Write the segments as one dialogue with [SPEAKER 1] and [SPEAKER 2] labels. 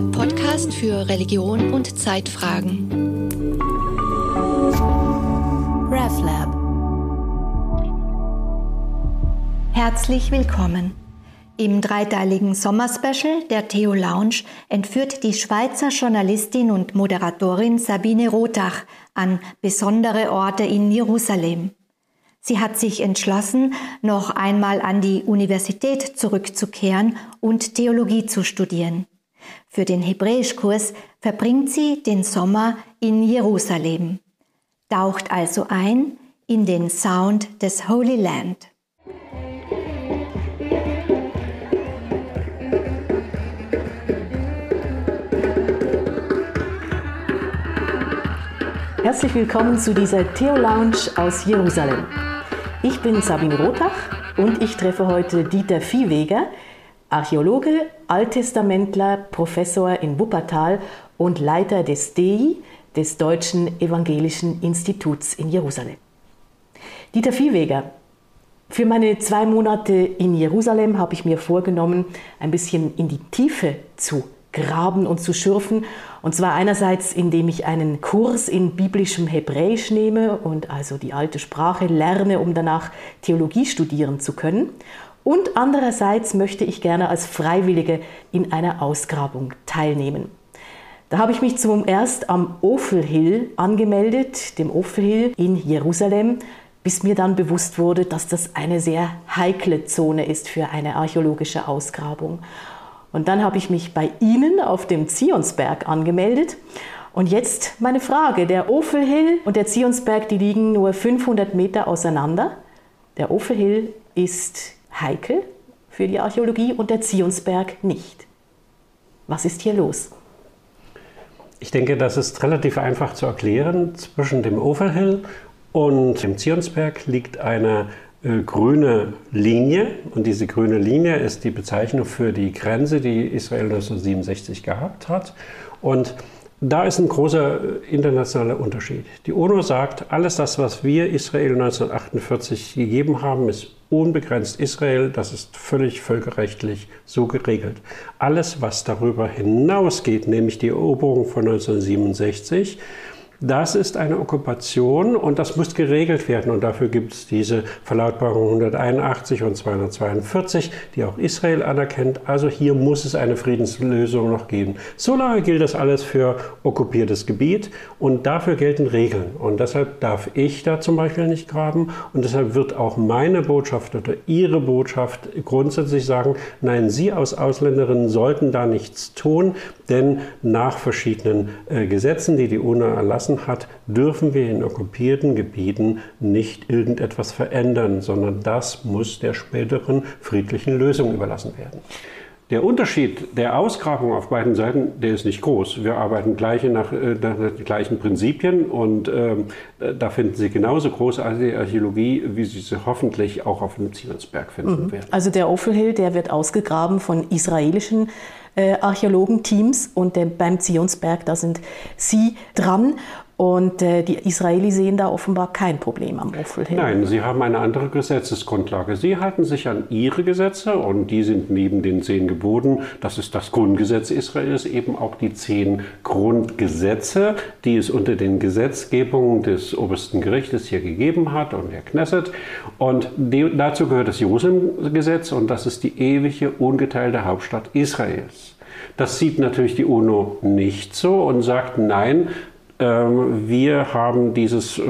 [SPEAKER 1] der Podcast für Religion und Zeitfragen. RevLab. Herzlich willkommen. Im dreiteiligen Sommerspecial der Theo Lounge entführt die Schweizer Journalistin und Moderatorin Sabine Rothach an besondere Orte in Jerusalem. Sie hat sich entschlossen, noch einmal an die Universität zurückzukehren und Theologie zu studieren. Für den Hebräischkurs verbringt sie den Sommer in Jerusalem, taucht also ein in den Sound des Holy Land.
[SPEAKER 2] Herzlich willkommen zu dieser Theo Lounge aus Jerusalem. Ich bin Sabine Rothach und ich treffe heute Dieter Viehweger, Archäologe, Alttestamentler, Professor in Wuppertal und Leiter des DEI, des Deutschen Evangelischen Instituts in Jerusalem. Dieter Viehweger, für meine zwei Monate in Jerusalem habe ich mir vorgenommen, ein bisschen in die Tiefe zu graben und zu schürfen. Und zwar einerseits, indem ich einen Kurs in biblischem Hebräisch nehme und also die alte Sprache lerne, um danach Theologie studieren zu können. Und andererseits möchte ich gerne als Freiwillige in einer Ausgrabung teilnehmen. Da habe ich mich zum erst am Ophel angemeldet, dem Ophel in Jerusalem, bis mir dann bewusst wurde, dass das eine sehr heikle Zone ist für eine archäologische Ausgrabung. Und dann habe ich mich bei Ihnen auf dem Zionsberg angemeldet. Und jetzt meine Frage, der Ofelhill und der Zionsberg, die liegen nur 500 Meter auseinander. Der Ofelhill ist heikel für die Archäologie und der Zionsberg nicht. Was ist hier los?
[SPEAKER 3] Ich denke, das ist relativ einfach zu erklären. Zwischen dem Ofelhill und dem Zionsberg liegt eine äh, grüne Linie. Und diese grüne Linie ist die Bezeichnung für die Grenze, die Israel 1967 gehabt hat. Und da ist ein großer äh, internationaler Unterschied. Die UNO sagt, alles das, was wir Israel 1948 gegeben haben, ist unbegrenzt Israel. Das ist völlig völkerrechtlich so geregelt. Alles, was darüber hinausgeht, nämlich die Eroberung von 1967, das ist eine Okkupation und das muss geregelt werden. Und dafür gibt es diese Verlautbarung 181 und 242, die auch Israel anerkennt. Also hier muss es eine Friedenslösung noch geben. Solange gilt das alles für okkupiertes Gebiet und dafür gelten Regeln. Und deshalb darf ich da zum Beispiel nicht graben. Und deshalb wird auch meine Botschaft oder Ihre Botschaft grundsätzlich sagen, nein, Sie als Ausländerinnen sollten da nichts tun, denn nach verschiedenen äh, Gesetzen, die die UNO erlassen, verlassen hat, dürfen wir in okkupierten Gebieten nicht irgendetwas verändern, sondern das muss der späteren friedlichen Lösung überlassen werden. Der Unterschied der Ausgrabung auf beiden Seiten, der ist nicht groß. Wir arbeiten gleiche nach, äh, nach den gleichen Prinzipien und ähm, da finden Sie genauso großartige Archäologie, wie Sie sie hoffentlich auch auf dem Zionsberg finden mhm. werden.
[SPEAKER 2] Also der Ofelhill, der wird ausgegraben von israelischen äh, Archäologenteams und der, beim Zionsberg, da sind Sie dran. Und äh, die Israelis sehen da offenbar kein Problem am Ophel
[SPEAKER 3] Nein, sie haben eine andere Gesetzesgrundlage. Sie halten sich an ihre Gesetze und die sind neben den zehn Geboten, das ist das Grundgesetz Israels, eben auch die zehn Grundgesetze, die es unter den Gesetzgebungen des obersten Gerichtes hier gegeben hat und der Knesset. Und die, dazu gehört das Jerusalem-Gesetz und das ist die ewige, ungeteilte Hauptstadt Israels. Das sieht natürlich die UNO nicht so und sagt, nein, wir haben dieses äh,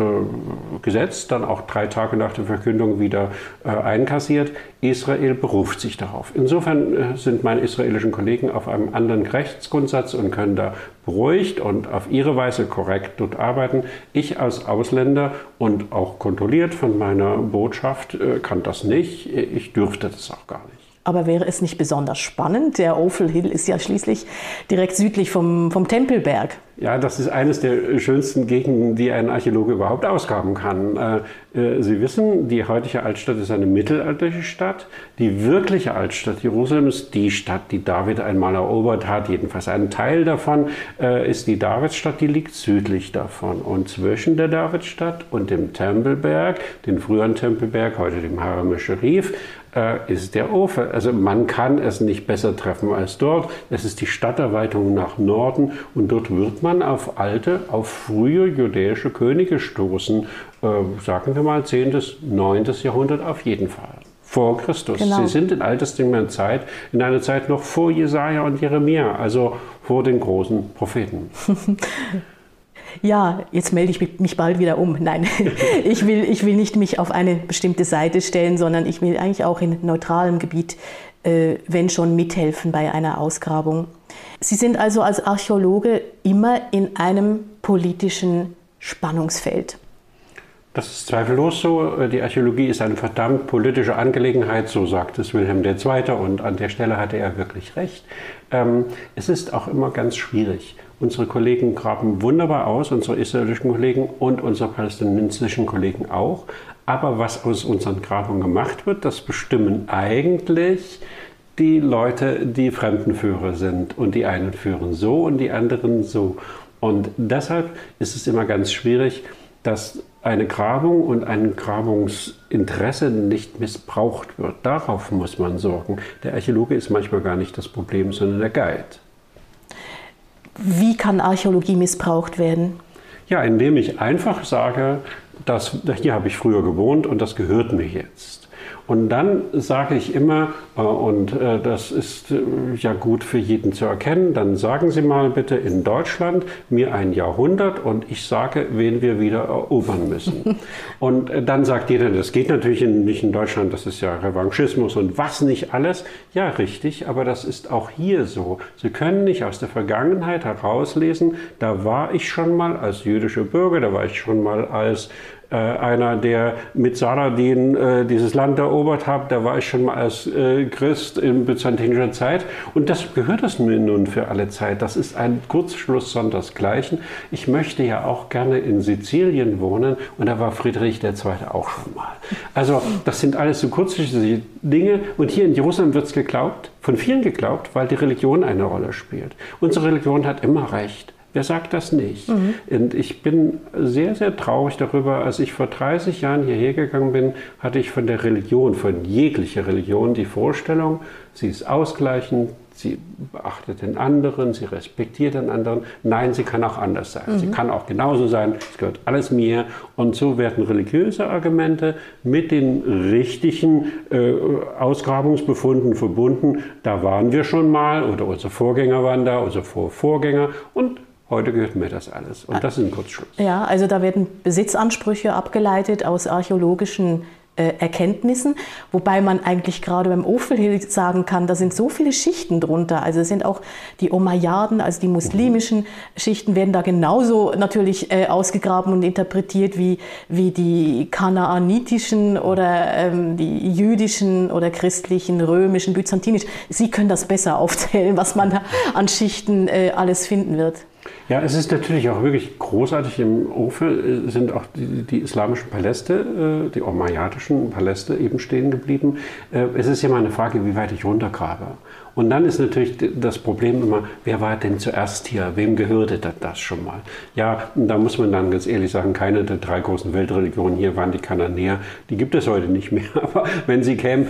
[SPEAKER 3] Gesetz dann auch drei Tage nach der Verkündung wieder äh, einkassiert. Israel beruft sich darauf. Insofern äh, sind meine israelischen Kollegen auf einem anderen Rechtsgrundsatz und können da beruhigt und auf ihre Weise korrekt dort arbeiten. Ich als Ausländer und auch kontrolliert von meiner Botschaft kann das nicht. Ich dürfte das auch gar nicht.
[SPEAKER 2] Aber wäre es nicht besonders spannend? Der Ophel Hill ist ja schließlich direkt südlich vom, vom Tempelberg.
[SPEAKER 3] Ja, das ist eines der schönsten Gegenden, die ein Archäologe überhaupt ausgraben kann. Äh, äh, Sie wissen, die heutige Altstadt ist eine mittelalterliche Stadt. Die wirkliche Altstadt Jerusalem ist die Stadt, die David einmal erobert hat. Jedenfalls ein Teil davon äh, ist die Davidstadt, die liegt südlich davon. Und zwischen der Davidstadt und dem Tempelberg, den früheren Tempelberg, heute dem Haram Sharif, äh, ist der Ofen. Also man kann es nicht besser treffen als dort. Es ist die Stadterweiterung nach Norden und dort wird man auf alte, auf frühe jüdische Könige stoßen. Äh, sagen wir mal 10. bis 9. Jahrhundert auf jeden Fall. Vor Christus. Genau. Sie sind in alttestamentlicher Zeit, in einer Zeit noch vor Jesaja und Jeremia, also vor den großen Propheten.
[SPEAKER 2] ja, jetzt melde ich mich bald wieder um. Nein, ich will, ich will nicht mich auf eine bestimmte Seite stellen, sondern ich will eigentlich auch in neutralem Gebiet, äh, wenn schon, mithelfen bei einer Ausgrabung. Sie sind also als Archäologe immer in einem politischen Spannungsfeld.
[SPEAKER 3] Das ist zweifellos so. Die Archäologie ist eine verdammt politische Angelegenheit, so sagt es Wilhelm II. Und an der Stelle hatte er wirklich recht. Ähm, es ist auch immer ganz schwierig. Unsere Kollegen graben wunderbar aus, unsere israelischen Kollegen und unsere palästinensischen Kollegen auch. Aber was aus unseren Grabungen gemacht wird, das bestimmen eigentlich die Leute, die Fremdenführer sind. Und die einen führen so und die anderen so. Und deshalb ist es immer ganz schwierig, dass eine Grabung und ein Grabungsinteresse nicht missbraucht wird. Darauf muss man sorgen. Der Archäologe ist manchmal gar nicht das Problem, sondern der Guide.
[SPEAKER 2] Wie kann Archäologie missbraucht werden?
[SPEAKER 3] Ja, indem ich einfach sage, dass, hier habe ich früher gewohnt und das gehört mir jetzt. Und dann sage ich immer, äh, und äh, das ist äh, ja gut für jeden zu erkennen, dann sagen Sie mal bitte in Deutschland mir ein Jahrhundert und ich sage, wen wir wieder erobern müssen. und dann sagt jeder, das geht natürlich nicht in Deutschland, das ist ja Revanchismus und was nicht alles. Ja, richtig, aber das ist auch hier so. Sie können nicht aus der Vergangenheit herauslesen, da war ich schon mal als jüdischer Bürger, da war ich schon mal als äh, einer, der mit Saladin äh, dieses Land erobert hat. Da war ich schon mal als äh, Christ in byzantinischer Zeit. Und das gehört es mir nun für alle Zeit. Das ist ein Kurzschluss sondersgleichen. Ich möchte ja auch gerne in Sizilien wohnen. Und da war Friedrich II. auch schon mal. Also das sind alles so kurzfristige Dinge. Und hier in Jerusalem wird es geglaubt, von vielen geglaubt, weil die Religion eine Rolle spielt. Unsere Religion hat immer recht. Wer sagt das nicht? Mhm. Und ich bin sehr, sehr traurig darüber. Als ich vor 30 Jahren hierher gegangen bin, hatte ich von der Religion, von jeglicher Religion, die Vorstellung, sie ist ausgleichend, sie beachtet den anderen, sie respektiert den anderen. Nein, sie kann auch anders sein. Mhm. Sie kann auch genauso sein, es gehört alles mir. Und so werden religiöse Argumente mit den richtigen äh, Ausgrabungsbefunden verbunden. Da waren wir schon mal oder unsere Vorgänger waren da, unsere Vorvorgänger und Heute gehört mir das alles. Und das ist ein Kurzschluss.
[SPEAKER 2] Ja, also da werden Besitzansprüche abgeleitet aus archäologischen äh, Erkenntnissen, wobei man eigentlich gerade beim Ophel sagen kann, da sind so viele Schichten drunter. Also es sind auch die Omayyaden, also die muslimischen Schichten werden da genauso natürlich äh, ausgegraben und interpretiert wie, wie die kanaanitischen oder ähm, die jüdischen oder christlichen, römischen, byzantinischen. Sie können das besser aufzählen, was man da an Schichten äh, alles finden wird.
[SPEAKER 3] Ja, es ist natürlich auch wirklich großartig. Im Ofe äh, sind auch die, die islamischen Paläste, äh, die omayyadischen Paläste eben stehen geblieben. Äh, es ist ja mal eine Frage, wie weit ich runtergrabe. Und dann ist natürlich das Problem immer, wer war denn zuerst hier? Wem gehörte das schon mal? Ja, da muss man dann ganz ehrlich sagen, keine der drei großen Weltreligionen hier waren die Kananäer. Die gibt es heute nicht mehr. Aber wenn sie kämen,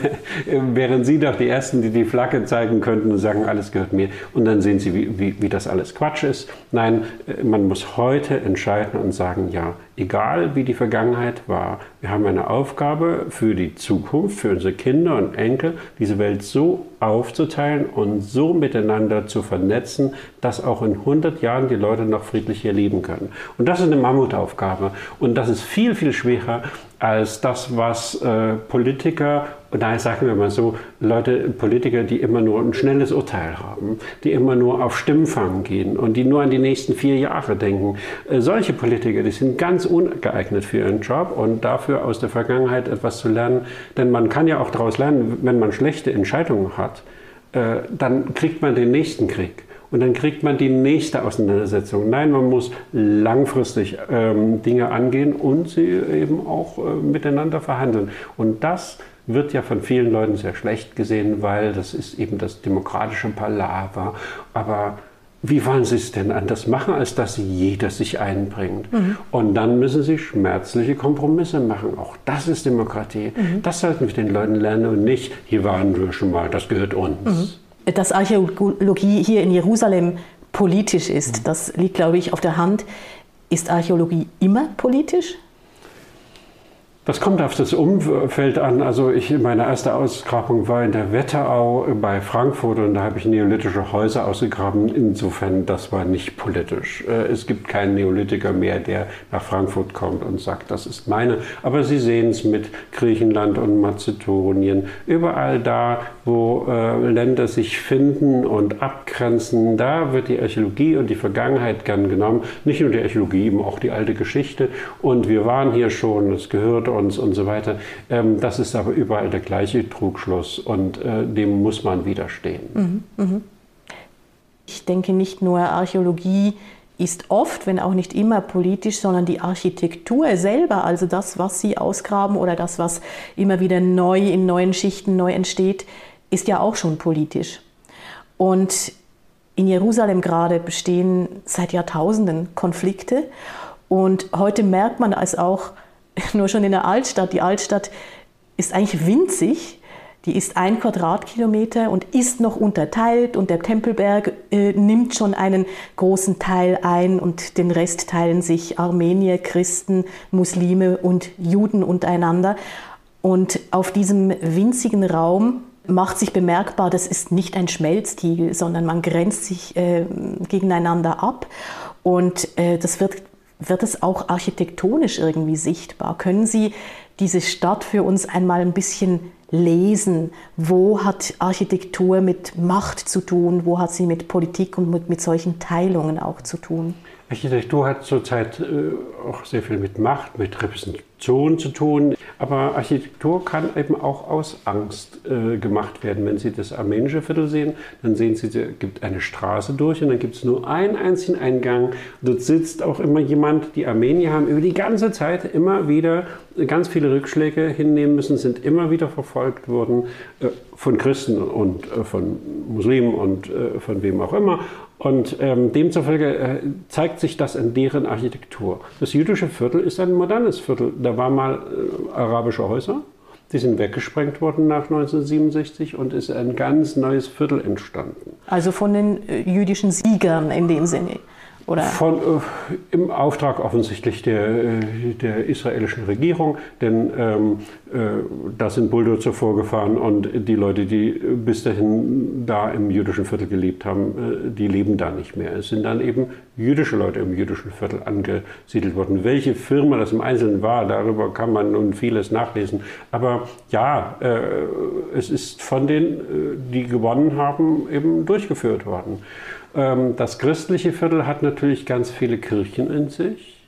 [SPEAKER 3] wären sie doch die Ersten, die die Flagge zeigen könnten und sagen, alles gehört mir. Und dann sehen sie, wie, wie, wie das alles Quatsch ist. Nein, man muss heute entscheiden und sagen, ja, egal wie die Vergangenheit war, wir haben eine Aufgabe für die Zukunft, für unsere Kinder und Enkel, diese Welt so aufzuteilen und so miteinander zu vernetzen, dass auch in 100 Jahren die Leute noch friedlich hier leben können. Und das ist eine Mammutaufgabe. Und das ist viel, viel schwerer als das, was äh, Politiker, nein, sagen wir mal so, Leute, Politiker, die immer nur ein schnelles Urteil haben, die immer nur auf Stimmfang gehen und die nur an die nächsten vier Jahre denken. Äh, solche Politiker, die sind ganz ungeeignet für ihren Job und dafür aus der Vergangenheit etwas zu lernen. Denn man kann ja auch daraus lernen, wenn man schlechte Entscheidungen hat, äh, dann kriegt man den nächsten Krieg. und dann kriegt man die nächste Auseinandersetzung. Nein, man muss langfristig ähm, Dinge angehen und sie eben auch äh, miteinander verhandeln. Und das wird ja von vielen Leuten sehr schlecht gesehen, weil das ist eben das demokratische Palaver. Aber wie wollen Sie es denn anders machen, als dass jeder sich einbringt? Mhm. Und dann müssen Sie schmerzliche Kompromisse machen. Auch das ist Demokratie. Mhm. Das sollten wir den Leuten lernen und nicht, hier waren wir schon mal, das gehört uns.
[SPEAKER 2] Mhm. Dass Archäologie hier in Jerusalem politisch ist, mhm. das liegt, glaube ich, auf der Hand. Ist Archäologie immer politisch?
[SPEAKER 3] Das kommt auf das Umfeld an. Also ich, meine erste Ausgrabung war in der Wetterau bei Frankfurt und da habe ich neolithische Häuser ausgegraben. Insofern, das war nicht politisch. Äh, es gibt keinen Neolithiker mehr, der nach Frankfurt kommt und sagt, das ist meine. Aber Sie sehen es mit Griechenland und Mazedonien. Überall da, wo äh, Länder sich finden und abgrenzen, da wird die Archäologie und die Vergangenheit gern genommen. Nicht nur die Archäologie, eben auch die alte Geschichte. Und wir waren hier schon, es gehört uns und so weiter. Ähm, das ist aber überall der gleiche Trugschluss und äh, dem muss man widerstehen. Mhm, mh.
[SPEAKER 2] Ich denke nicht nur Archäologie ist oft, wenn auch nicht immer politisch, sondern die Architektur selber, also das, was Sie ausgraben oder das, was immer wieder neu in neuen Schichten neu entsteht, ist ja auch schon politisch. Und in Jerusalem gerade bestehen seit Jahrtausenden Konflikte. Und heute merkt man es auch nur schon in der Altstadt. Die Altstadt ist eigentlich winzig. Die ist ein Quadratkilometer und ist noch unterteilt und der Tempelberg äh, nimmt schon einen großen Teil ein und den Rest teilen sich Armenier, Christen, Muslime und Juden untereinander. Und auf diesem winzigen Raum macht sich bemerkbar, das ist nicht ein Schmelztiegel, sondern man grenzt sich äh, gegeneinander ab. Und äh, das wird wird es auch architektonisch irgendwie sichtbar? Können Sie diese Stadt für uns einmal ein bisschen lesen? Wo hat Architektur mit Macht zu tun? Wo hat sie mit Politik und mit, mit solchen Teilungen auch zu tun?
[SPEAKER 3] Architektur hat zurzeit äh, auch sehr viel mit Macht, mit Repräsentation zu tun. Aber Architektur kann eben auch aus Angst äh, gemacht werden. Wenn Sie das armenische Viertel sehen, dann sehen Sie, es gibt eine Straße durch und dann gibt es nur einen einzigen Eingang. Dort sitzt auch immer jemand. Die Armenier haben über die ganze Zeit immer wieder ganz viele Rückschläge hinnehmen müssen, sind immer wieder verfolgt worden äh, von Christen und äh, von Muslimen und äh, von wem auch immer. Und ähm, demzufolge äh, zeigt sich das in deren Architektur. Das jüdische Viertel ist ein modernes Viertel. Da waren mal äh, arabische Häuser, die sind weggesprengt worden nach 1967 und ist ein ganz neues Viertel entstanden.
[SPEAKER 2] Also von den äh, jüdischen Siegern in dem Sinne. Oder?
[SPEAKER 3] Von, äh, Im Auftrag offensichtlich der, äh, der israelischen Regierung, denn ähm, äh, da sind Bulldozer vorgefahren und die Leute, die bis dahin da im jüdischen Viertel gelebt haben, äh, die leben da nicht mehr. Es sind dann eben jüdische Leute im jüdischen Viertel angesiedelt worden. Welche Firma das im Einzelnen war, darüber kann man nun vieles nachlesen. Aber ja, äh, es ist von denen, äh, die gewonnen haben, eben durchgeführt worden. Ähm, das christliche Viertel hat natürlich ganz viele Kirchen in sich,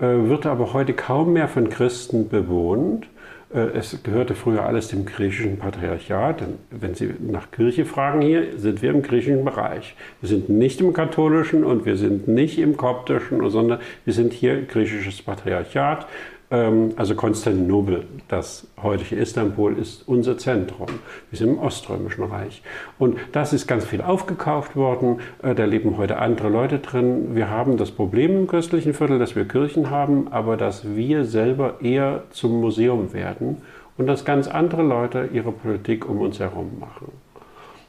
[SPEAKER 3] äh, wird aber heute kaum mehr von Christen bewohnt. Äh, es gehörte früher alles dem griechischen Patriarchat. Wenn Sie nach Kirche fragen hier, sind wir im griechischen Bereich. Wir sind nicht im katholischen und wir sind nicht im koptischen, sondern wir sind hier griechisches Patriarchat. Ähm, also Konstantinopel, das heutige Istanbul, ist unser Zentrum. Wir sind im Oströmischen Reich. Und das ist ganz viel aufgekauft worden. Äh, da leben heute andere Leute drin. Wir haben das Problem im christlichen Viertel, dass wir Kirchen haben, aber dass wir selber eher zum Museum werden und dass ganz andere Leute ihre Politik um uns herum machen.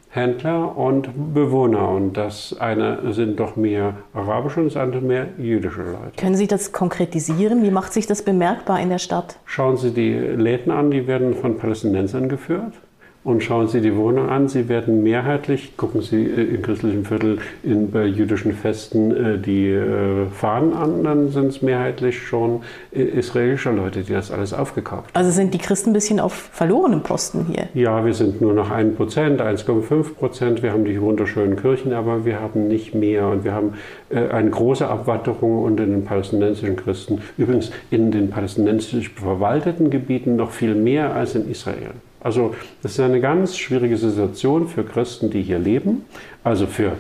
[SPEAKER 3] Händler und Bewohner. Und das eine sind doch mehr arabische und das andere mehr jüdische Leute.
[SPEAKER 2] Können Sie das konkretisieren? Wie macht sich das bemerkbar in der Stadt?
[SPEAKER 3] Schauen Sie die Läden an, die werden von Palästinensern geführt. Und schauen Sie die Wohnung an, sie werden mehrheitlich, gucken Sie äh, in christlichen Viertel in, bei jüdischen Festen äh, die äh, Fahnen an, dann sind es mehrheitlich schon israelische Leute, die das alles aufgekauft haben.
[SPEAKER 2] Also sind die Christen ein bisschen auf verlorenem Posten hier?
[SPEAKER 3] Ja, wir sind nur noch 1 Prozent, 1,5 Prozent. Wir haben die wunderschönen Kirchen, aber wir haben nicht mehr. Und wir haben eine große Abwanderung unter den palästinensischen Christen. Übrigens in den palästinensisch verwalteten Gebieten noch viel mehr als in Israel. Also das ist eine ganz schwierige Situation für Christen, die hier leben, also für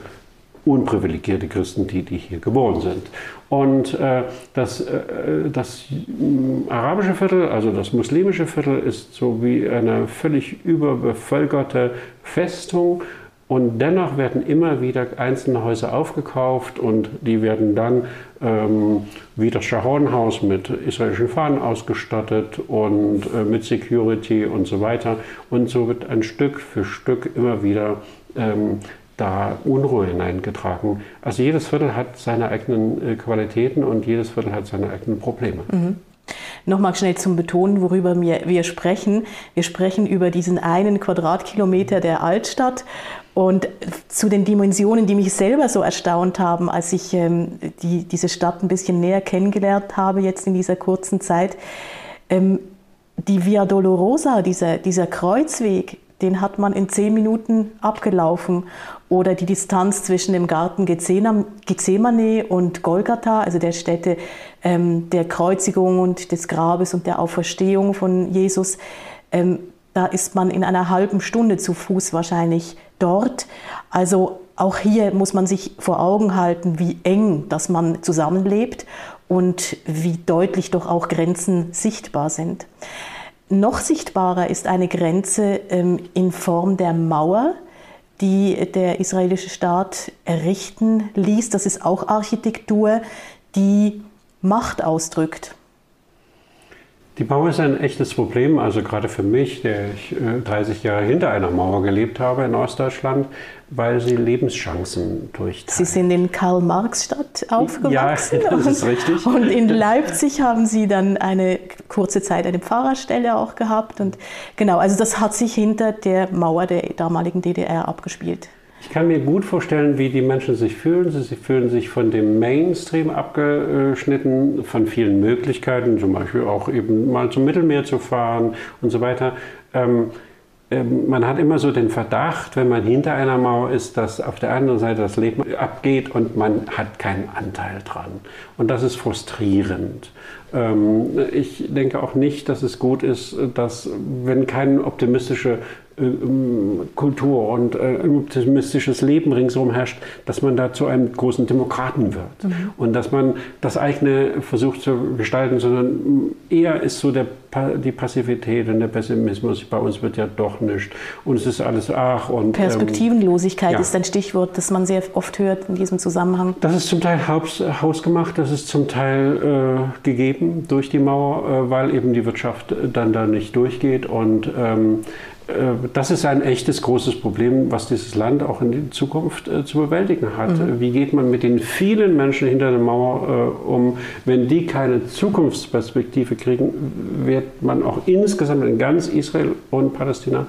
[SPEAKER 3] unprivilegierte Christen, die, die hier geboren sind. Und äh, das, äh, das äh, arabische Viertel, also das muslimische Viertel, ist so wie eine völlig überbevölkerte Festung. Und dennoch werden immer wieder einzelne Häuser aufgekauft und die werden dann ähm, wie das Sharon-Haus mit israelischen Fahnen ausgestattet und äh, mit Security und so weiter. Und so wird ein Stück für Stück immer wieder ähm, da Unruhe hineingetragen. Also jedes Viertel hat seine eigenen äh, Qualitäten und jedes Viertel hat seine eigenen Probleme. Mhm.
[SPEAKER 2] Nochmal schnell zum Betonen, worüber wir, wir sprechen. Wir sprechen über diesen einen Quadratkilometer der Altstadt und zu den Dimensionen, die mich selber so erstaunt haben, als ich ähm, die, diese Stadt ein bisschen näher kennengelernt habe, jetzt in dieser kurzen Zeit. Ähm, die Via Dolorosa, dieser, dieser Kreuzweg, den hat man in zehn Minuten abgelaufen. Oder die Distanz zwischen dem Garten Gethsemane und Golgatha, also der Stätte ähm, der Kreuzigung und des Grabes und der Auferstehung von Jesus. Ähm, da ist man in einer halben Stunde zu Fuß wahrscheinlich dort. Also auch hier muss man sich vor Augen halten, wie eng dass man zusammenlebt und wie deutlich doch auch Grenzen sichtbar sind. Noch sichtbarer ist eine Grenze ähm, in Form der Mauer, die der israelische Staat errichten ließ. Das ist auch Architektur, die Macht ausdrückt.
[SPEAKER 3] Die Mauer ist ein echtes Problem, also gerade für mich, der ich 30 äh, Jahre hinter einer Mauer gelebt habe in Ostdeutschland, weil sie Lebenschancen durchteilt.
[SPEAKER 2] Sie sind in Karl-Marx-Stadt aufgewachsen.
[SPEAKER 3] Ja, das ist richtig.
[SPEAKER 2] Und in Leipzig haben Sie dann eine kurze Zeit eine Pfarrerstelle auch gehabt. Und genau, also das hat sich hinter der Mauer der damaligen DDR abgespielt.
[SPEAKER 3] Ich kann mir gut vorstellen, wie die Menschen sich fühlen. Sie fühlen sich von dem Mainstream abgeschnitten, von vielen Möglichkeiten, zum Beispiel auch eben mal zum Mittelmeer zu fahren und so weiter. Ähm, ähm, man hat immer so den Verdacht, wenn man hinter einer Mauer ist, dass auf der anderen Seite das Leben abgeht und man hat keinen Anteil dran. Und das ist frustrierend. Ähm, ich denke auch nicht, dass es gut ist, dass wenn keine optimistische Kultur und äh, ein optimistisches Leben ringsherum herrscht, dass man da zu einem großen Demokraten wird mhm. und dass man das eigene versucht zu gestalten, sondern eher ist so der, die Passivität und der Pessimismus. Bei uns wird ja doch nichts und es ist alles ach und
[SPEAKER 2] Perspektivenlosigkeit ähm, ja. ist ein Stichwort, das man sehr oft hört in diesem Zusammenhang.
[SPEAKER 3] Das ist zum Teil haus, hausgemacht, das ist zum Teil äh, gegeben durch die Mauer, äh, weil eben die Wirtschaft dann da nicht durchgeht und ähm, äh, das ist ein echtes großes Problem, was dieses Land auch in Zukunft äh, zu bewältigen hat. Mhm. Wie geht man mit den vielen Menschen hinter der Mauer äh, um? Wenn die keine Zukunftsperspektive kriegen, wird man auch insgesamt in ganz Israel und Palästina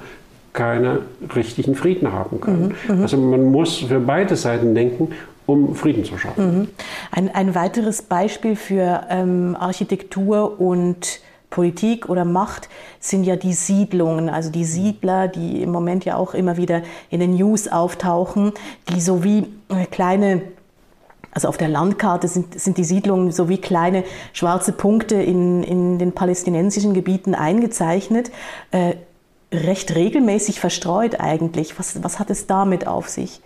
[SPEAKER 3] keine richtigen Frieden haben können. Mhm. mhm. Also man muss für beide Seiten denken um Frieden zu schaffen.
[SPEAKER 2] Mhm. Ein, ein weiteres Beispiel für ähm, Architektur und Politik oder Macht sind ja die Siedlungen, also die Siedler, die im Moment ja auch immer wieder in den News auftauchen, die so wie äh, kleine also auf der Landkarte sind, sind die Siedlungen so wie kleine schwarze Punkte in, in den palästinensischen Gebieten eingezeichnet, äh, recht regelmäßig verstreut eigentlich. Was, was hat es damit auf sich?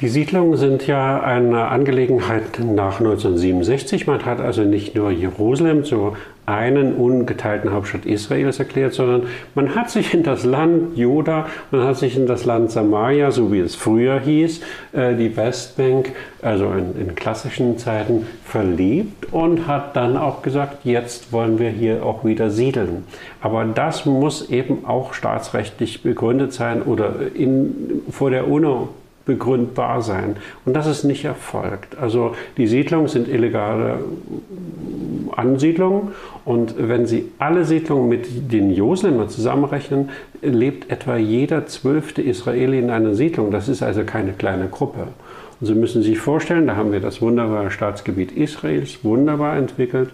[SPEAKER 3] Die Siedlungen sind ja eine Angelegenheit nach 1967. Man hat also nicht nur Jerusalem zu einen ungeteilten Hauptstadt Israels erklärt, sondern man hat sich in das Land Juda, man hat sich in das Land Samaria, so wie es früher hieß, äh, die Westbank, also in, in klassischen Zeiten, verliebt und hat dann auch gesagt, jetzt wollen wir hier auch wieder siedeln. Aber das muss eben auch staatsrechtlich begründet sein oder in, vor der UNO begründbar sein. Und das ist nicht erfolgt. Also die Siedlungen sind illegale Ansiedlungen und wenn Sie alle Siedlungen mit den Joslemer zusammenrechnen, lebt etwa jeder zwölfte Israeli in einer Siedlung. Das ist also keine kleine Gruppe. Und Sie müssen sich vorstellen, da haben wir das wunderbare Staatsgebiet Israels wunderbar entwickelt.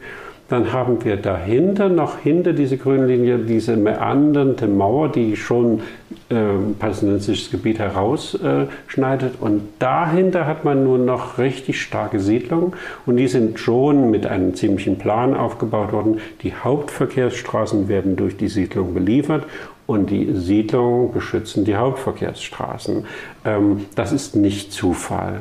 [SPEAKER 3] Dann haben wir dahinter noch hinter diese grüne Linie diese meandernde Mauer, die schon äh, palästinensisches Gebiet herausschneidet. Und dahinter hat man nur noch richtig starke Siedlungen. Und die sind schon mit einem ziemlichen Plan aufgebaut worden. Die Hauptverkehrsstraßen werden durch die Siedlung beliefert und die Siedlungen beschützen die Hauptverkehrsstraßen. Ähm, das ist nicht Zufall.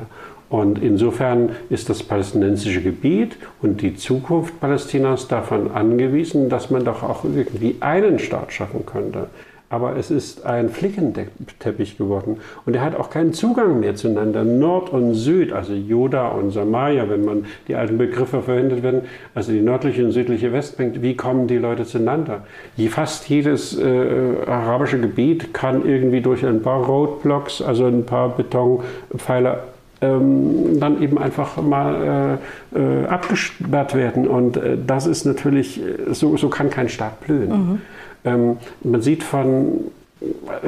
[SPEAKER 3] Und insofern ist das palästinensische Gebiet und die Zukunft Palästinas davon angewiesen, dass man doch auch irgendwie einen Staat schaffen könnte aber es ist ein Flickenteppich geworden. Und er hat auch keinen Zugang mehr zueinander. Nord und Süd, also Joda und Samaria, wenn man die alten Begriffe verwendet werden, also die nördliche und südliche Westbank, wie kommen die Leute zueinander? Fast jedes äh, arabische Gebiet kann irgendwie durch ein paar Roadblocks, also ein paar Betonpfeiler, ähm, dann eben einfach mal äh, äh, abgesperrt werden. Und äh, das ist natürlich, äh, so, so kann kein Staat blühen. Mhm. Ähm, man sieht von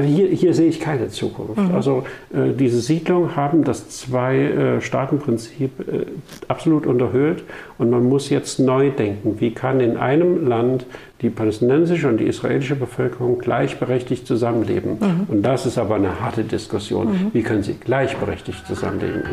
[SPEAKER 3] hier, hier, sehe ich keine Zukunft. Mhm. Also äh, diese Siedlungen haben das Zwei-Staaten-Prinzip äh, absolut unterhöhlt und man muss jetzt neu denken. Wie kann in einem Land die palästinensische und die israelische Bevölkerung gleichberechtigt zusammenleben? Mhm. Und das ist aber eine harte Diskussion. Mhm. Wie können sie gleichberechtigt zusammenleben?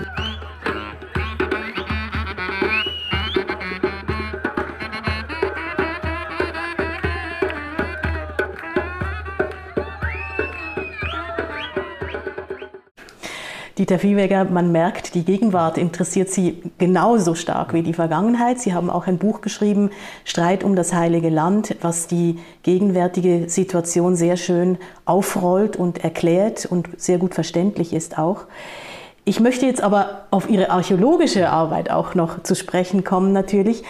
[SPEAKER 2] Dieter Viehweger, man merkt, die Gegenwart interessiert Sie genauso stark wie die Vergangenheit. Sie haben auch ein Buch geschrieben, Streit um das Heilige Land, was die gegenwärtige Situation sehr schön aufrollt und erklärt und sehr gut verständlich ist auch. Ich möchte jetzt aber auf Ihre archäologische Arbeit auch noch zu sprechen kommen natürlich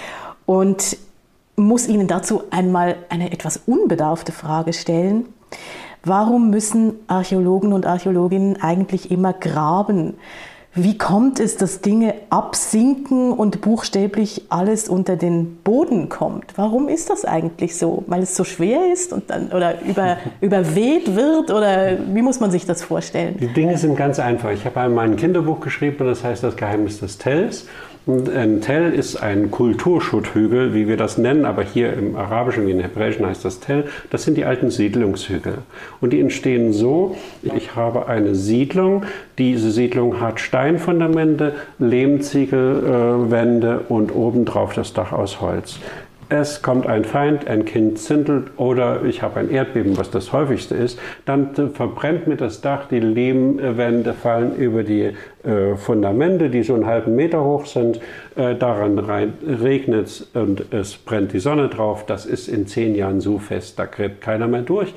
[SPEAKER 2] und muss Ihnen dazu einmal eine etwas unbedarfte Frage stellen. Warum müssen Archäologen und Archäologinnen eigentlich immer graben? Wie kommt es, dass Dinge absinken und buchstäblich alles unter den Boden kommt? Warum ist das eigentlich so? Weil es so schwer ist und dann oder über, überweht wird oder wie muss man sich das vorstellen?
[SPEAKER 3] Die Dinge sind ganz einfach. Ich habe einmal ein Kinderbuch geschrieben, das heißt das Geheimnis des Tells. Ein Tell ist ein Kulturschutthügel, wie wir das nennen, aber hier im Arabischen wie im Hebräischen heißt das Tell. Das sind die alten Siedlungshügel. Und die entstehen so, ich habe eine Siedlung, diese Siedlung hat Steinfundamente, Lehmziegelwände äh, und obendrauf das Dach aus Holz es kommt ein Feind, ein Kind zintelt oder ich habe ein Erdbeben, was das häufigste ist, dann verbrennt mir das Dach, die Lehmwände fallen über die äh, Fundamente, die so einen halben Meter hoch sind, äh, daran regnet es und es brennt die Sonne drauf. Das ist in zehn Jahren so fest, da gräbt keiner mehr durch.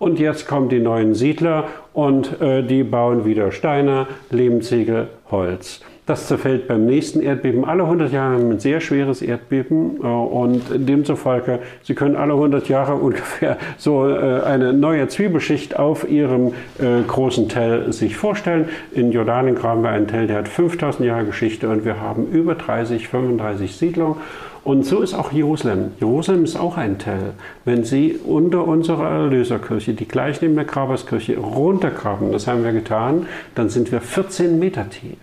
[SPEAKER 3] Und jetzt kommen die neuen Siedler und äh, die bauen wieder Steine, Lehmziegel, Holz. Das zerfällt beim nächsten Erdbeben. Alle 100 Jahre ein sehr schweres Erdbeben äh, und demzufolge, Sie können alle 100 Jahre ungefähr so äh, eine neue Zwiebelschicht auf Ihrem äh, großen Tell sich vorstellen. In Jordanien graben wir einen Tell, der hat 5000 Jahre Geschichte und wir haben über 30, 35 Siedlungen. Und so ist auch Jerusalem. Jerusalem ist auch ein Tell. Wenn Sie unter unserer Erlöserkirche, die gleich neben der Graberskirche, runtergraben, das haben wir getan, dann sind wir 14 Meter tief.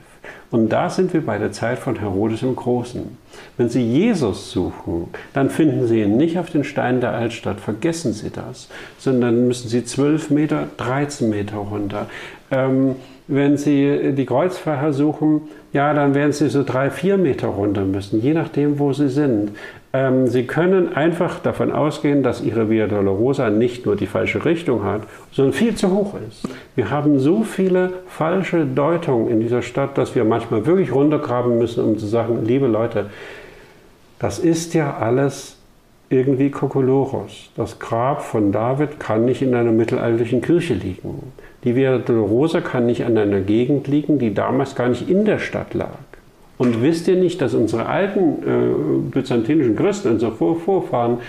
[SPEAKER 3] Und da sind wir bei der Zeit von Herodes im Großen. Wenn Sie Jesus suchen, dann finden Sie ihn nicht auf den Steinen der Altstadt, vergessen Sie das, sondern müssen Sie 12 Meter, 13 Meter runter. Ähm, wenn Sie die Kreuzfacher suchen, ja, dann werden Sie so drei, vier Meter runter müssen, je nachdem, wo Sie sind. Ähm, Sie können einfach davon ausgehen, dass Ihre Via Dolorosa nicht nur die falsche Richtung hat, sondern viel zu hoch ist. Wir haben so viele falsche Deutungen in dieser Stadt, dass wir manchmal wirklich runtergraben müssen, um zu sagen, liebe Leute, das ist ja alles irgendwie Kokolores. Das Grab von David kann nicht in einer mittelalterlichen Kirche liegen. Die Via Dolorosa kann nicht an einer Gegend liegen, die damals gar nicht in der Stadt lag. Und wisst ihr nicht, dass unsere alten äh, byzantinischen Christen, unsere Vor Vorfahren,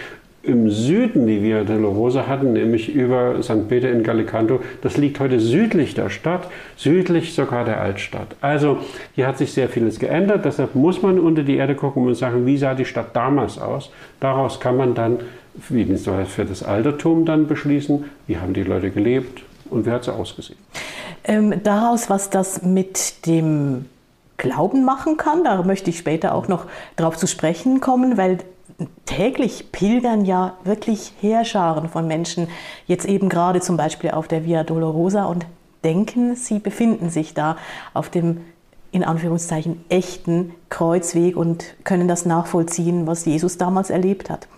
[SPEAKER 3] im Süden die Via Dolorosa hatten, nämlich über St. Peter in Gallicanto. Das liegt heute südlich der Stadt, südlich sogar der Altstadt. Also hier hat sich sehr vieles geändert. Deshalb muss man unter die Erde gucken und sagen, wie sah die Stadt damals aus. Daraus kann man dann wie für das Altertum dann beschließen, wie haben die Leute gelebt und wie hat sie ausgesehen.
[SPEAKER 2] Ähm, daraus, was das mit dem Glauben machen kann. Da möchte ich später auch noch darauf zu sprechen kommen, weil täglich pilgern ja wirklich Heerscharen von Menschen, jetzt eben gerade zum Beispiel auf der Via Dolorosa und denken, sie befinden sich da auf dem in Anführungszeichen echten Kreuzweg und können das nachvollziehen, was Jesus damals erlebt hat.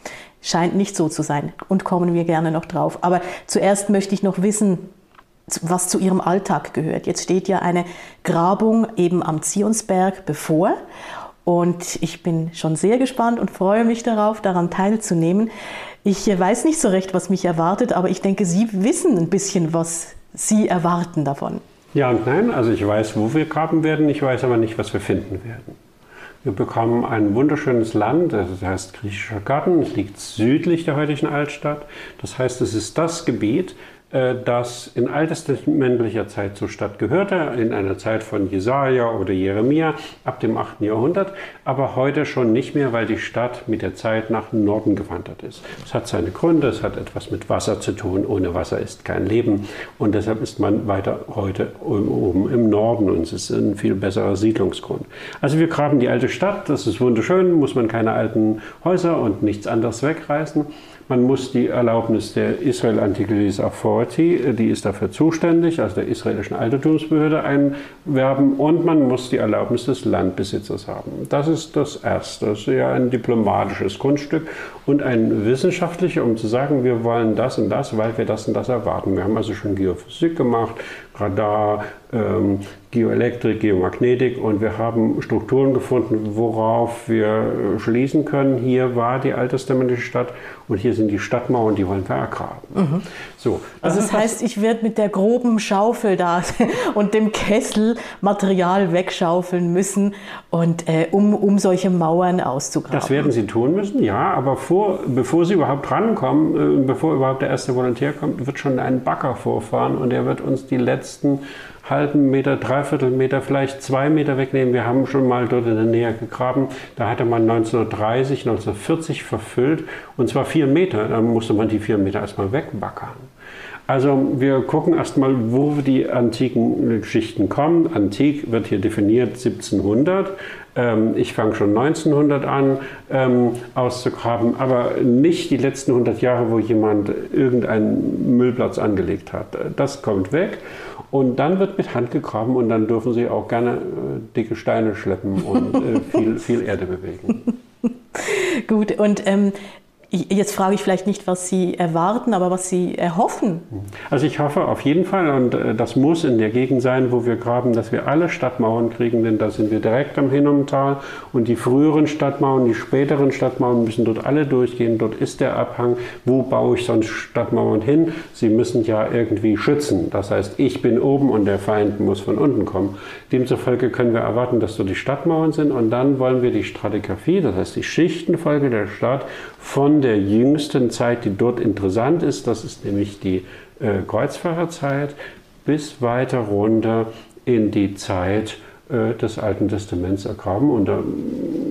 [SPEAKER 2] Scheint nicht so zu sein und kommen wir gerne noch drauf. Aber zuerst möchte ich noch wissen, was zu ihrem Alltag gehört. Jetzt steht ja eine Grabung eben am Zionsberg bevor. Und ich bin schon sehr gespannt und freue mich darauf, daran teilzunehmen. Ich weiß nicht so recht, was mich erwartet, aber ich denke, Sie wissen ein bisschen, was Sie erwarten davon.
[SPEAKER 3] Ja und nein, also ich weiß, wo wir graben werden, ich weiß aber nicht, was wir finden werden. Wir bekommen ein wunderschönes Land, das heißt Griechischer Garten, es liegt südlich der heutigen Altstadt. Das heißt, es ist das Gebiet, äh, das in alttestamentlicher Zeit zur Stadt gehörte, in einer Zeit von Jesaja oder Jeremia ab dem 8. Jahrhundert, aber heute schon nicht mehr, weil die Stadt mit der Zeit nach Norden gewandert ist. Es hat seine Gründe, es hat etwas mit Wasser zu tun. Ohne Wasser ist kein Leben und deshalb ist man weiter heute oben im Norden und es ist ein viel besserer Siedlungsgrund. Also wir graben die alte Stadt, das ist wunderschön, muss man keine alten Häuser und nichts anderes wegreißen. Man muss die Erlaubnis der Israel Antiquities Authority, die ist dafür zuständig, also der israelischen Altertumsbehörde einwerben und man muss die Erlaubnis des Landbesitzers haben. Das ist das Erste. Das ist ja ein diplomatisches Kunststück und ein wissenschaftliches, um zu sagen, wir wollen das und das, weil wir das und das erwarten. Wir haben also schon Geophysik gemacht, Radar, ähm, Geoelektrik, Geomagnetik und wir haben Strukturen gefunden, worauf wir schließen können, hier war die alttestamentliche Stadt und hier sind die Stadtmauern, die wollen wir ergraben. Mhm.
[SPEAKER 2] So, also das heißt, ich werde mit der groben Schaufel da und dem Kessel Material wegschaufeln müssen, und, äh, um, um solche Mauern auszugraben.
[SPEAKER 3] Das werden Sie tun müssen, ja, aber vor, bevor Sie überhaupt rankommen, äh, bevor überhaupt der erste Volontär kommt, wird schon ein Bagger vorfahren und der wird uns die letzten halben Meter, dreiviertel Meter, vielleicht zwei Meter wegnehmen. Wir haben schon mal dort in der Nähe gegraben. Da hatte man 1930, 1940 verfüllt und zwar vier Meter. Da musste man die vier Meter erstmal wegbackern. Also wir gucken erstmal, wo die antiken Geschichten kommen. Antik wird hier definiert 1700. Ähm, ich fange schon 1900 an ähm, auszugraben, aber nicht die letzten 100 Jahre, wo jemand irgendeinen Müllplatz angelegt hat. Das kommt weg. Und dann wird mit Hand gegraben und dann dürfen Sie auch gerne äh, dicke Steine schleppen und äh, viel, viel Erde bewegen.
[SPEAKER 2] Gut, und ähm, Jetzt frage ich vielleicht nicht, was Sie erwarten, aber was Sie erhoffen.
[SPEAKER 3] Also ich hoffe auf jeden Fall, und äh, das muss in der Gegend sein, wo wir graben, dass wir alle Stadtmauern kriegen, denn da sind wir direkt am Hinnomtal und die früheren Stadtmauern, die späteren Stadtmauern müssen dort alle durchgehen. Dort ist der Abhang. Wo baue ich sonst Stadtmauern hin? Sie müssen ja irgendwie schützen. Das heißt, ich bin oben und der Feind muss von unten kommen. Demzufolge können wir erwarten, dass dort die Stadtmauern sind und dann wollen wir die Stratigraphie, das heißt die Schichtenfolge der Stadt, von der jüngsten Zeit, die dort interessant ist, das ist nämlich die äh, Kreuzfahrerzeit, bis weiter runter in die Zeit äh, des Alten Testaments ergraben. Und da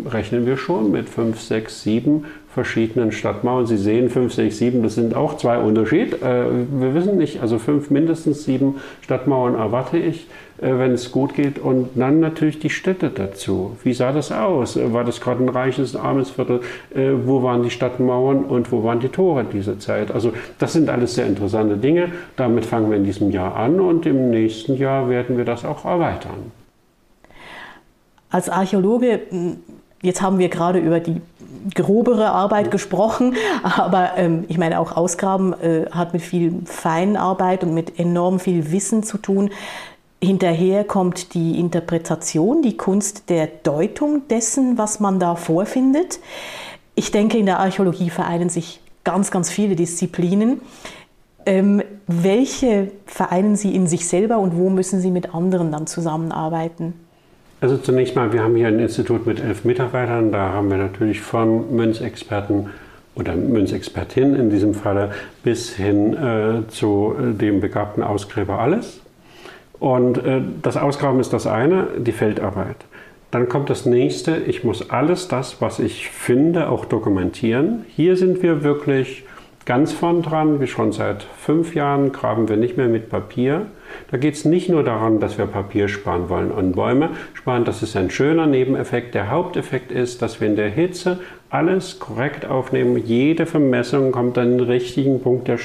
[SPEAKER 3] rechnen wir schon mit 5, 6, 7 verschiedenen Stadtmauern. Sie sehen 5, 6, 7, das sind auch zwei Unterschiede. Äh, wir wissen nicht, also fünf, mindestens sieben Stadtmauern erwarte ich, wenn es gut geht. Und dann natürlich die Städte dazu. Wie sah das aus? War das gerade ein reiches, armes Viertel? Äh, wo waren die Stadtmauern und wo waren die Tore dieser Zeit? Also das sind alles sehr interessante Dinge. Damit fangen wir in diesem Jahr an und im nächsten Jahr werden wir das auch erweitern.
[SPEAKER 2] Als Archäologe Jetzt haben wir gerade über die grobere Arbeit gesprochen, aber ähm, ich meine auch Ausgraben äh, hat mit viel Feinarbeit und mit enorm viel Wissen zu tun. Hinterher kommt die Interpretation, die Kunst der Deutung dessen, was man da vorfindet. Ich denke, in der Archäologie vereinen sich ganz, ganz viele Disziplinen. Ähm, welche vereinen Sie in sich selber und wo müssen Sie mit anderen dann zusammenarbeiten?
[SPEAKER 3] Also zunächst mal, wir haben hier ein Institut mit elf Mitarbeitern. Da haben wir natürlich von Münzexperten oder Münzexpertin in diesem Falle bis hin äh, zu dem begabten Ausgräber alles. Und äh, das Ausgraben ist das eine, die Feldarbeit. Dann kommt das nächste, ich muss alles das, was ich finde, auch dokumentieren. Hier sind wir wirklich ganz vorn dran, wie schon seit fünf Jahren graben wir nicht mehr mit Papier. Da geht es nicht nur daran, dass wir Papier sparen wollen und Bäume sparen. Das ist ein schöner Nebeneffekt. Der Haupteffekt ist, dass wir in der Hitze alles korrekt aufnehmen. Jede Vermessung kommt an den richtigen Punkt der,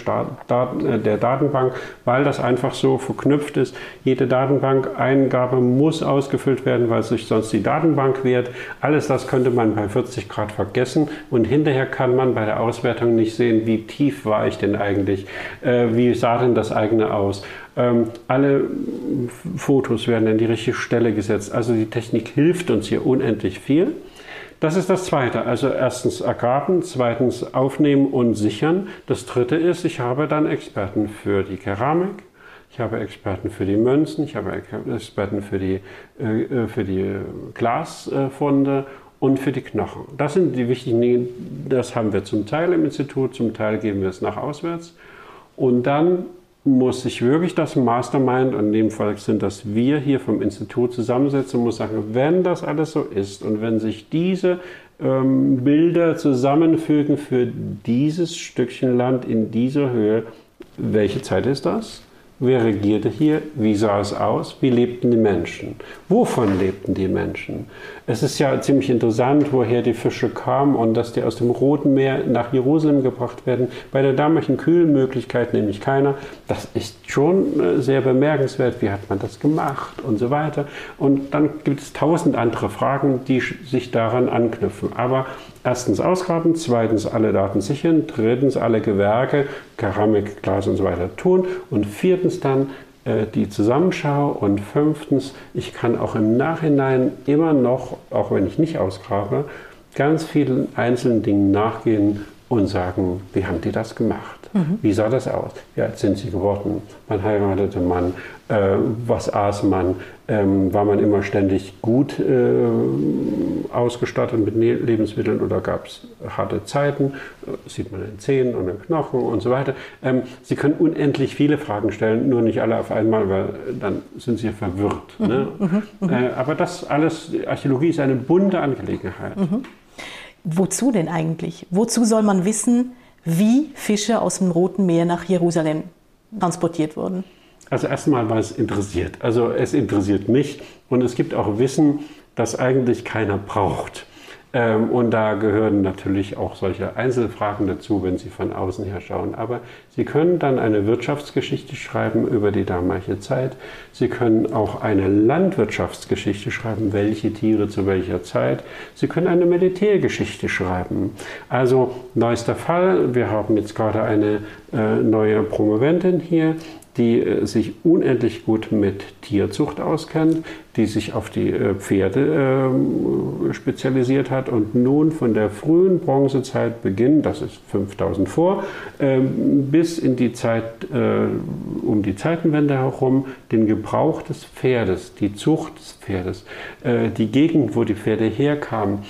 [SPEAKER 3] Daten, äh, der Datenbank, weil das einfach so verknüpft ist. Jede Datenbankeingabe muss ausgefüllt werden, weil sich sonst die Datenbank wehrt. Alles das könnte man bei 40 Grad vergessen und hinterher kann man bei der Auswertung nicht sehen, wie tief war ich denn eigentlich, äh, wie sah denn das eigene aus. Ähm, alle Fotos werden an die richtige Stelle gesetzt. Also die Technik hilft uns hier unendlich viel. Das ist das Zweite. Also erstens ergraben, zweitens aufnehmen und sichern. Das Dritte ist, ich habe dann Experten für die Keramik, ich habe Experten für die Münzen, ich habe Experten für die, äh, äh für die Glasfunde und für die Knochen. Das sind die wichtigen Dinge. Das haben wir zum Teil im Institut, zum Teil geben wir es nach auswärts. Und dann muss sich wirklich das Mastermind, in dem Fall sind das wir hier vom Institut zusammensetzen und muss sagen, wenn das alles so ist und wenn sich diese ähm, Bilder zusammenfügen für dieses Stückchen Land in dieser Höhe, welche Zeit ist das? Wer regierte hier? Wie sah es aus? Wie lebten die Menschen? Wovon lebten die Menschen? Es ist ja ziemlich interessant, woher die Fische kamen und dass die aus dem Roten Meer nach Jerusalem gebracht werden. Bei der damaligen Kühlmöglichkeit nämlich keiner. Das ist schon äh, sehr bemerkenswert. Wie hat man das gemacht und so weiter. Und dann gibt es tausend andere Fragen, die sich daran anknüpfen. Aber erstens ausgraben, zweitens alle Daten sichern, drittens alle Gewerke, Keramik, Glas und so weiter tun und viertens dann äh, die Zusammenschau und fünftens, ich kann auch im Nachhinein immer noch, auch wenn ich nicht ausgrabe, ganz vielen einzelnen Dingen nachgehen und sagen, wie haben die das gemacht? Mhm. Wie sah das aus? Wie alt sind sie geworden? Wann heiratete man? Äh, was aß man? Ähm, war man immer ständig gut äh, ausgestattet mit ne-, Lebensmitteln oder gab es harte Zeiten? Äh, sieht man in Zähnen und in Knochen und so weiter. Ähm, sie können unendlich viele Fragen stellen, nur nicht alle auf einmal, weil dann sind Sie verwirrt. Mhm. Ne? Mhm. mhm. Äh, aber das alles, Archäologie ist eine bunte Angelegenheit.
[SPEAKER 2] Mhm. Wozu denn eigentlich? Wozu soll man wissen, wie Fische aus dem Roten Meer nach Jerusalem transportiert wurden?
[SPEAKER 3] Also erstmal, weil es interessiert. Also es interessiert mich und es gibt auch Wissen, das eigentlich keiner braucht. Ähm, und da gehören natürlich auch solche Einzelfragen dazu, wenn Sie von außen her schauen. Aber Sie können dann eine Wirtschaftsgeschichte schreiben über die damalige Zeit. Sie können auch eine Landwirtschaftsgeschichte schreiben, welche Tiere zu welcher Zeit. Sie können eine Militärgeschichte schreiben. Also neuester Fall, wir haben jetzt gerade eine äh, neue Promoventin hier, die äh, sich unendlich gut mit Tierzucht auskennt, die sich auf die äh, Pferde äh, spezialisiert hat und nun von der frühen Bronzezeit beginnt, das ist 5000 vor, äh, bis in die Zeit äh, um die Zeitenwende herum den Gebrauch des Pferdes, die Zucht des Pferdes, die Gegend, wo die Pferde herkamen,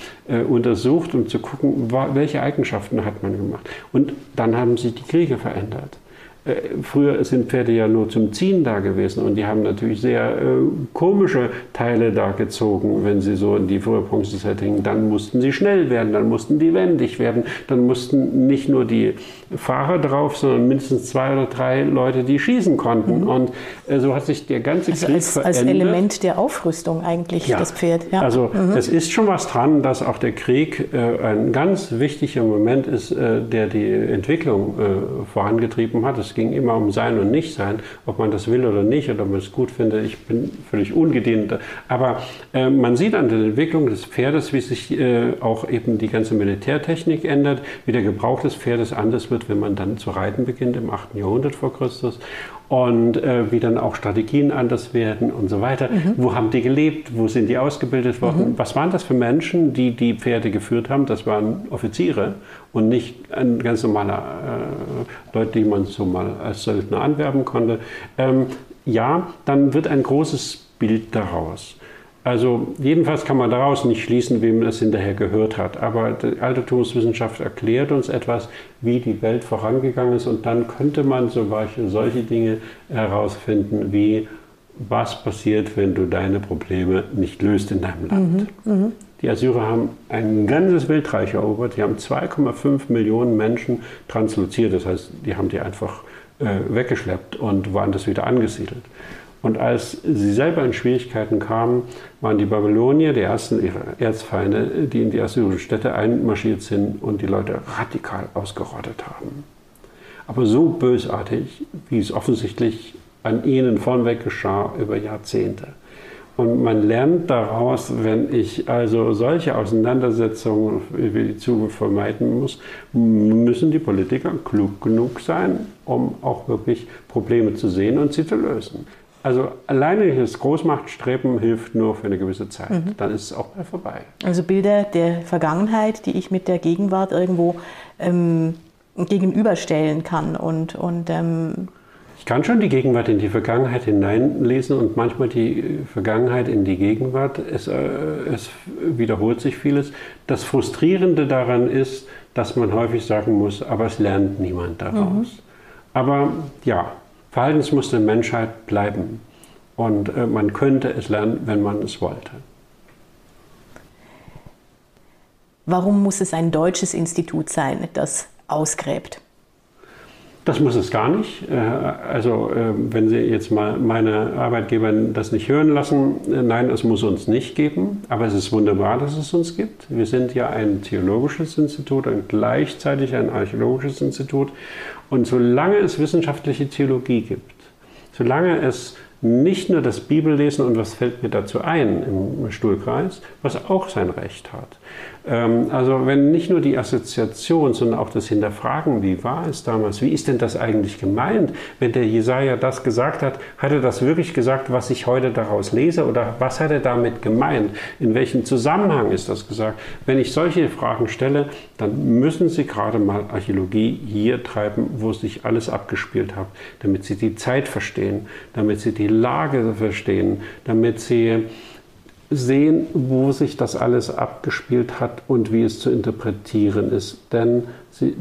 [SPEAKER 3] untersucht, um zu gucken, welche Eigenschaften hat man gemacht. Und dann haben sich die Kriege verändert. Äh, früher sind Pferde ja nur zum Ziehen da gewesen und die haben natürlich sehr äh, komische Teile da gezogen, wenn sie so in die frühe Bronzezeit hingen. Dann mussten sie schnell werden, dann mussten die wendig werden, dann mussten nicht nur die Fahrer drauf, sondern mindestens zwei oder drei Leute, die schießen konnten. Mhm. Und äh, so hat sich der ganze also Krieg
[SPEAKER 2] als, verändert. Als Element der Aufrüstung eigentlich,
[SPEAKER 3] ja.
[SPEAKER 2] das Pferd.
[SPEAKER 3] Ja. Also mhm. es ist schon was dran, dass auch der Krieg äh, ein ganz wichtiger Moment ist, äh, der die Entwicklung äh, vorangetrieben hat. Es ging immer um Sein und Nichtsein, ob man das will oder nicht oder ob man es gut findet. Ich bin völlig ungedient. Aber äh, man sieht an der Entwicklung des Pferdes, wie sich äh, auch eben die ganze Militärtechnik ändert, wie der Gebrauch des Pferdes anders wird, wenn man dann zu reiten beginnt im 8. Jahrhundert vor Christus und äh, wie dann auch Strategien anders werden und so weiter. Mhm. Wo haben die gelebt? Wo sind die ausgebildet worden? Mhm. Was waren das für Menschen, die die Pferde geführt haben? Das waren Offiziere und nicht ein ganz normaler äh, Leute, die man so mal als Söldner anwerben konnte. Ähm, ja, dann wird ein großes Bild daraus. Also jedenfalls kann man daraus nicht schließen, wem das hinterher gehört hat. Aber die Altertumswissenschaft erklärt uns etwas, wie die Welt vorangegangen ist. Und dann könnte man zum Beispiel solche Dinge herausfinden, wie was passiert, wenn du deine Probleme nicht löst in deinem Land. Mhm, mh. Die Assyrer haben ein ganzes Weltreich erobert. Die haben 2,5 Millionen Menschen transloziert. Das heißt, die haben die einfach äh, weggeschleppt und woanders wieder angesiedelt. Und als sie selber in Schwierigkeiten kamen, waren die Babylonier die ersten ihrer Erzfeinde, die in die assyrischen Städte einmarschiert sind und die Leute radikal ausgerottet haben. Aber so bösartig, wie es offensichtlich an ihnen vornweg geschah über Jahrzehnte. Und man lernt daraus, wenn ich also solche Auseinandersetzungen für die Zukunft vermeiden muss, müssen die Politiker klug genug sein, um auch wirklich Probleme zu sehen und sie zu lösen. Also alleiniges Großmachtstreben hilft nur für eine gewisse Zeit. Mhm. Dann ist es auch mal vorbei.
[SPEAKER 2] Also Bilder der Vergangenheit, die ich mit der Gegenwart irgendwo ähm, gegenüberstellen kann und, und ähm
[SPEAKER 3] ich kann schon die Gegenwart in die Vergangenheit hineinlesen und manchmal die Vergangenheit in die Gegenwart. Es, äh, es wiederholt sich vieles. Das Frustrierende daran ist, dass man häufig sagen muss, aber es lernt niemand daraus. Mhm. Aber ja, Verhaltensmuster Menschheit bleiben. Und äh, man könnte es lernen, wenn man es wollte.
[SPEAKER 2] Warum muss es ein deutsches Institut sein, das ausgräbt?
[SPEAKER 3] Das muss es gar nicht. Äh, also äh, wenn Sie jetzt mal meine Arbeitgeber das nicht hören lassen, äh, nein, es muss uns nicht geben, aber es ist wunderbar, dass es uns gibt. Wir sind ja ein theologisches Institut und gleichzeitig ein archäologisches Institut und solange es wissenschaftliche Theologie gibt, solange es nicht nur das Bibellesen und was fällt mir dazu ein im Stuhlkreis, was auch sein Recht hat, also wenn nicht nur die Assoziation, sondern auch das Hinterfragen, wie war es damals, wie ist denn das eigentlich gemeint? Wenn der Jesaja das gesagt hat, hat er das wirklich gesagt, was ich heute daraus lese oder was hat er damit gemeint? In welchem Zusammenhang ist das gesagt? Wenn ich solche Fragen stelle, dann müssen Sie gerade mal Archäologie hier treiben, wo sich alles abgespielt hat, damit Sie die Zeit verstehen, damit Sie die Lage verstehen, damit Sie sehen, wo sich das alles abgespielt hat und wie es zu interpretieren ist. Denn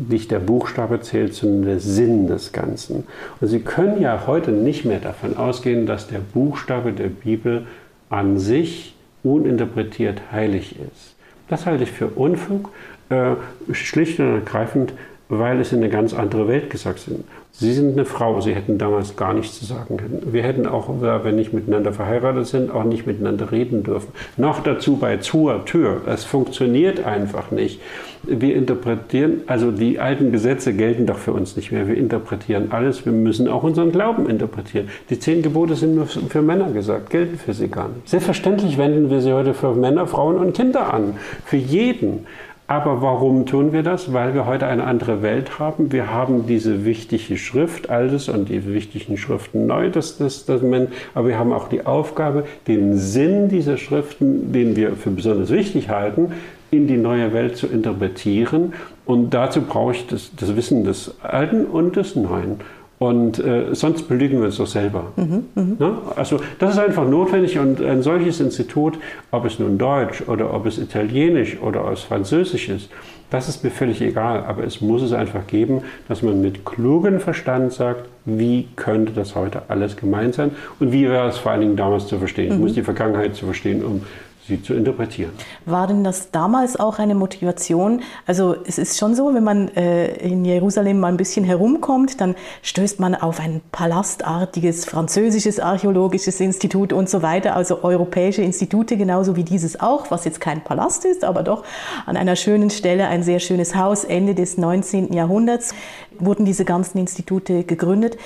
[SPEAKER 3] nicht der Buchstabe zählt, sondern der Sinn des Ganzen. Und Sie können ja heute nicht mehr davon ausgehen, dass der Buchstabe der Bibel an sich uninterpretiert heilig ist. Das halte ich für Unfug, äh, schlicht und ergreifend, weil es in eine ganz andere Welt gesagt sind. Sie sind eine Frau, Sie hätten damals gar nichts zu sagen können. Wir hätten auch, wenn wir nicht miteinander verheiratet sind, auch nicht miteinander reden dürfen. Noch dazu bei zur Tür. Es funktioniert einfach nicht. Wir interpretieren, also die alten Gesetze gelten doch für uns nicht mehr. Wir interpretieren alles. Wir müssen auch unseren Glauben interpretieren. Die zehn Gebote sind nur für Männer gesagt, gelten für sie gar nicht. Selbstverständlich wenden wir sie heute für Männer, Frauen und Kinder an. Für jeden. Aber warum tun wir das? Weil wir heute eine andere Welt haben. Wir haben diese wichtige Schrift, Altes und die wichtigen Schriften Neu, das Testament. Aber wir haben auch die Aufgabe, den Sinn dieser Schriften, den wir für besonders wichtig halten, in die neue Welt zu interpretieren. Und dazu brauche ich das, das Wissen des Alten und des Neuen. Und äh, sonst belügen wir uns doch selber. Mhm, mh. Also das ist einfach notwendig und ein solches Institut, ob es nun Deutsch oder ob es Italienisch oder aus Französisch ist, das ist mir völlig egal. Aber es muss es einfach geben, dass man mit klugem Verstand sagt, wie könnte das heute alles gemeint sein und wie wäre es vor allen Dingen damals zu verstehen. Mhm. Ich muss die Vergangenheit zu verstehen, um sie zu interpretieren.
[SPEAKER 2] War denn das damals auch eine Motivation? Also es ist schon so, wenn man äh, in Jerusalem mal ein bisschen herumkommt, dann stößt man auf ein palastartiges französisches archäologisches Institut und so weiter, also europäische Institute genauso wie dieses auch, was jetzt kein Palast ist, aber doch an einer schönen Stelle ein sehr schönes Haus. Ende des 19. Jahrhunderts wurden diese ganzen Institute gegründet.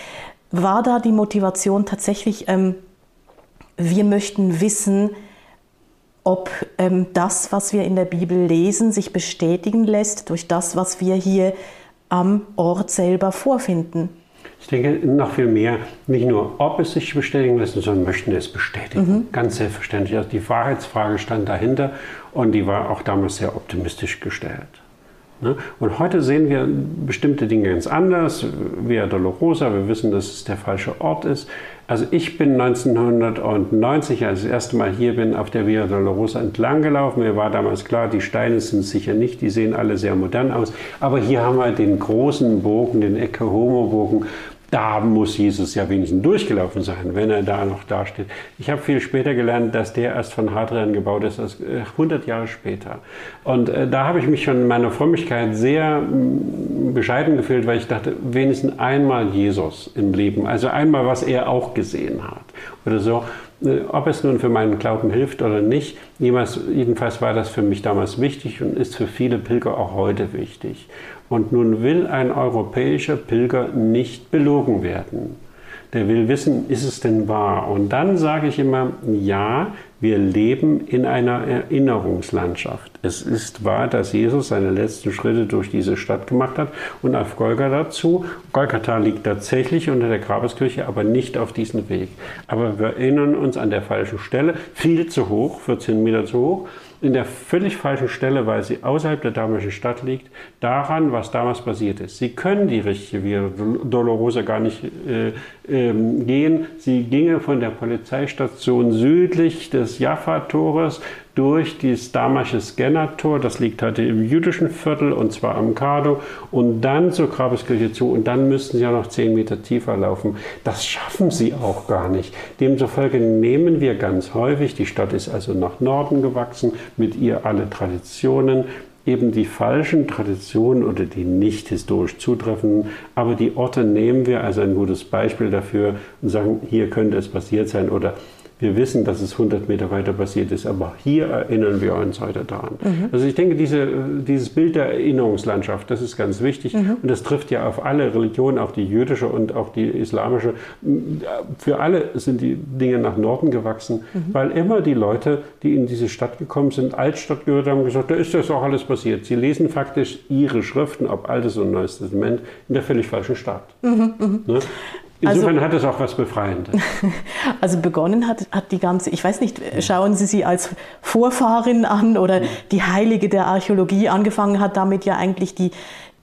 [SPEAKER 2] War da die Motivation tatsächlich, ähm, wir möchten wissen, ob ähm, das, was wir in der Bibel lesen, sich bestätigen lässt durch das, was wir hier am Ort selber vorfinden.
[SPEAKER 3] Ich denke noch viel mehr, nicht nur ob es sich bestätigen lässt, sondern möchten es bestätigen. Mhm. Ganz selbstverständlich. Also die Wahrheitsfrage stand dahinter und die war auch damals sehr optimistisch gestellt. Ne? Und heute sehen wir bestimmte Dinge ganz anders. Via Dolorosa, wir wissen, dass es der falsche Ort ist. Also ich bin 1990, als ich das erste Mal hier bin, auf der Via Dolorosa entlang gelaufen. Mir war damals klar, die Steine sind sicher nicht, die sehen alle sehr modern aus. Aber hier haben wir den großen Bogen, den Ecce Homo Bogen, da muss Jesus ja wenigstens durchgelaufen sein, wenn er da noch dasteht. Ich habe viel später gelernt, dass der erst von Hadrian gebaut ist, als 100 äh, Jahre später. Und äh, da habe ich mich schon in meiner Frömmigkeit sehr mh, bescheiden gefühlt, weil ich dachte, wenigstens einmal Jesus im Leben, also einmal, was er auch gesehen hat oder so. Äh, ob es nun für meinen Glauben hilft oder nicht, jedenfalls war das für mich damals wichtig und ist für viele Pilger auch heute wichtig. Und nun will ein europäischer Pilger nicht belogen werden. Der will wissen, ist es denn wahr? Und dann sage ich immer, ja, wir leben in einer Erinnerungslandschaft. Es ist wahr, dass Jesus seine letzten Schritte durch diese Stadt gemacht hat und auf Golgatha dazu. Golgatha liegt tatsächlich unter der Grabeskirche, aber nicht auf diesem Weg. Aber wir erinnern uns an der falschen Stelle, viel zu hoch, 14 Meter zu hoch in der völlig falschen Stelle, weil sie außerhalb der damaligen Stadt liegt, daran, was damals passiert ist. Sie können die richtige Via Dolorosa gar nicht äh, äh, gehen. Sie ginge von der Polizeistation südlich des Jaffa-Tores durch das damalige Scannertor, das liegt heute im jüdischen Viertel und zwar am Kado und dann zur Grabeskirche zu und dann müssten sie ja noch zehn Meter tiefer laufen. Das schaffen sie auch gar nicht. Demzufolge nehmen wir ganz häufig, die Stadt ist also nach Norden gewachsen, mit ihr alle Traditionen, eben die falschen Traditionen oder die nicht historisch zutreffenden, aber die Orte nehmen wir als ein gutes Beispiel dafür und sagen, hier könnte es passiert sein oder wir wissen, dass es 100 Meter weiter passiert ist, aber hier erinnern wir uns heute daran. Mhm. Also ich denke, diese, dieses Bild der Erinnerungslandschaft, das ist ganz wichtig mhm. und das trifft ja auf alle Religionen, auch die jüdische und auch die islamische. Für alle sind die Dinge nach Norden gewachsen, mhm. weil immer die Leute, die in diese Stadt gekommen sind, Altstadt gehört haben, gesagt, da ist das auch alles passiert. Sie lesen faktisch ihre Schriften, ob Altes und Neues Testament, in der völlig falschen Stadt. Mhm, mhm. Ne? Insofern also, hat es auch was Befreiendes.
[SPEAKER 2] Also begonnen hat, hat die ganze, ich weiß nicht, schauen Sie sie als Vorfahrin an oder die Heilige der Archäologie. Angefangen hat damit ja eigentlich die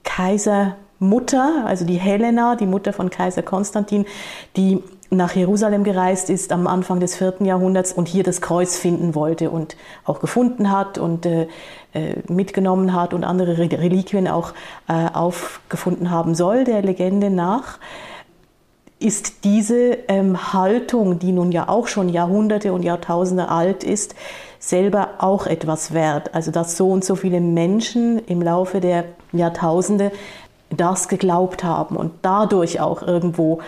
[SPEAKER 2] Kaisermutter, also die Helena, die Mutter von Kaiser Konstantin, die nach Jerusalem gereist ist am Anfang des vierten Jahrhunderts und hier das Kreuz finden wollte und auch gefunden hat und äh, äh mitgenommen hat und andere Reliquien auch äh, aufgefunden haben soll, der Legende nach ist diese ähm, Haltung, die nun ja auch schon Jahrhunderte und Jahrtausende alt ist, selber auch etwas wert. Also dass so und so viele Menschen im Laufe der Jahrtausende das geglaubt haben und dadurch auch irgendwo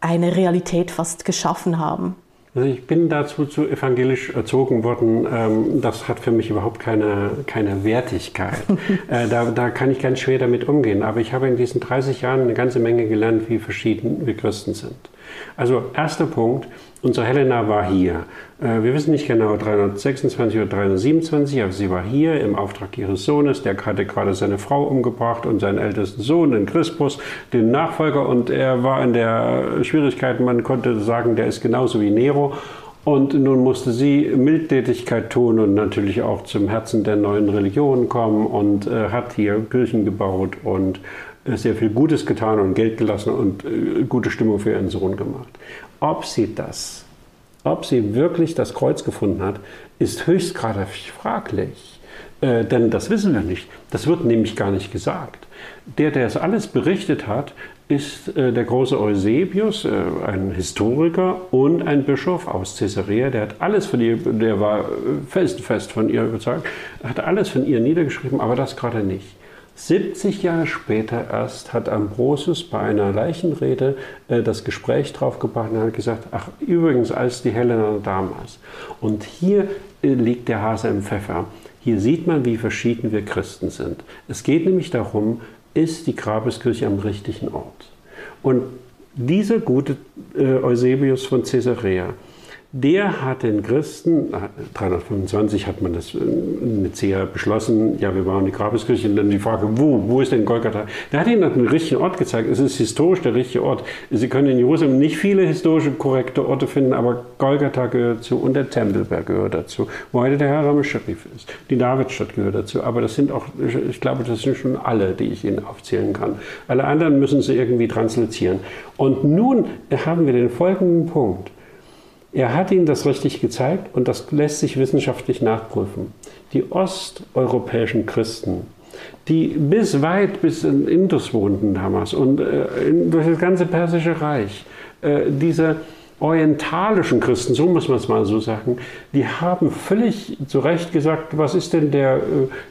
[SPEAKER 2] eine Realität fast geschaffen haben.
[SPEAKER 3] Also ich bin dazu zu evangelisch erzogen worden. Ähm, das hat für mich überhaupt keine, keine Wertigkeit. Äh, da, da kann ich ganz schwer damit umgehen. Aber ich habe in diesen 30 Jahren eine ganze Menge gelernt, wie verschieden wir Christen sind. Also erster Punkt, Unsere Helena war hier. Äh, wir wissen nicht genau 326 oder 327, aber sie war hier im Auftrag ihres Sohnes. Der hatte gerade seine Frau umgebracht und seinen ältesten Sohn, den Crispus, den Nachfolger. Und er war in der Schwierigkeit, man konnte sagen, der ist genauso wie Nero. Und nun musste sie Mildtätigkeit tun und natürlich auch zum Herzen der neuen Religion kommen und äh, hat hier Kirchen gebaut und sehr viel Gutes getan und Geld gelassen und äh, gute Stimmung für ihren Sohn gemacht. Ob sie das, ob sie wirklich das Kreuz gefunden hat, ist höchstgradig fraglich. Äh, denn das wissen wir nicht. Das wird nämlich gar nicht gesagt. Der, der es alles berichtet hat, ist äh, der große Eusebius, äh, ein Historiker und ein Bischof aus Caesarea. Der hat alles von ihr, der war fest, fest von ihr überzeugt, hat alles von ihr niedergeschrieben, aber das gerade nicht. 70 Jahre später erst hat Ambrosius bei einer Leichenrede äh, das Gespräch draufgebracht und hat gesagt, ach übrigens als die Helena damals. Und hier äh, liegt der Hase im Pfeffer. Hier sieht man, wie verschieden wir Christen sind. Es geht nämlich darum, ist die Grabeskirche am richtigen Ort? Und dieser gute äh, Eusebius von Caesarea, der hat den Christen, 325 hat man das in Nicea beschlossen, ja, wir bauen die Grabeskirche, und dann die Frage, wo, wo ist denn Golgatha? Der hat ihnen den richtigen Ort gezeigt, es ist historisch der richtige Ort. Sie können in Jerusalem nicht viele historische korrekte Orte finden, aber Golgatha gehört dazu und der Tempelberg gehört dazu, wo heute der Haram Sharif ist. Die Davidstadt gehört dazu, aber das sind auch, ich glaube, das sind schon alle, die ich Ihnen aufzählen kann. Alle anderen müssen Sie irgendwie translizieren. Und nun haben wir den folgenden Punkt. Er hat ihnen das richtig gezeigt und das lässt sich wissenschaftlich nachprüfen. Die osteuropäischen Christen die bis weit bis in Indus wohnten damals und äh, durch das ganze persische Reich. Äh, diese orientalischen Christen, so muss man es mal so sagen, die haben völlig zu Recht gesagt, was ist denn der, äh,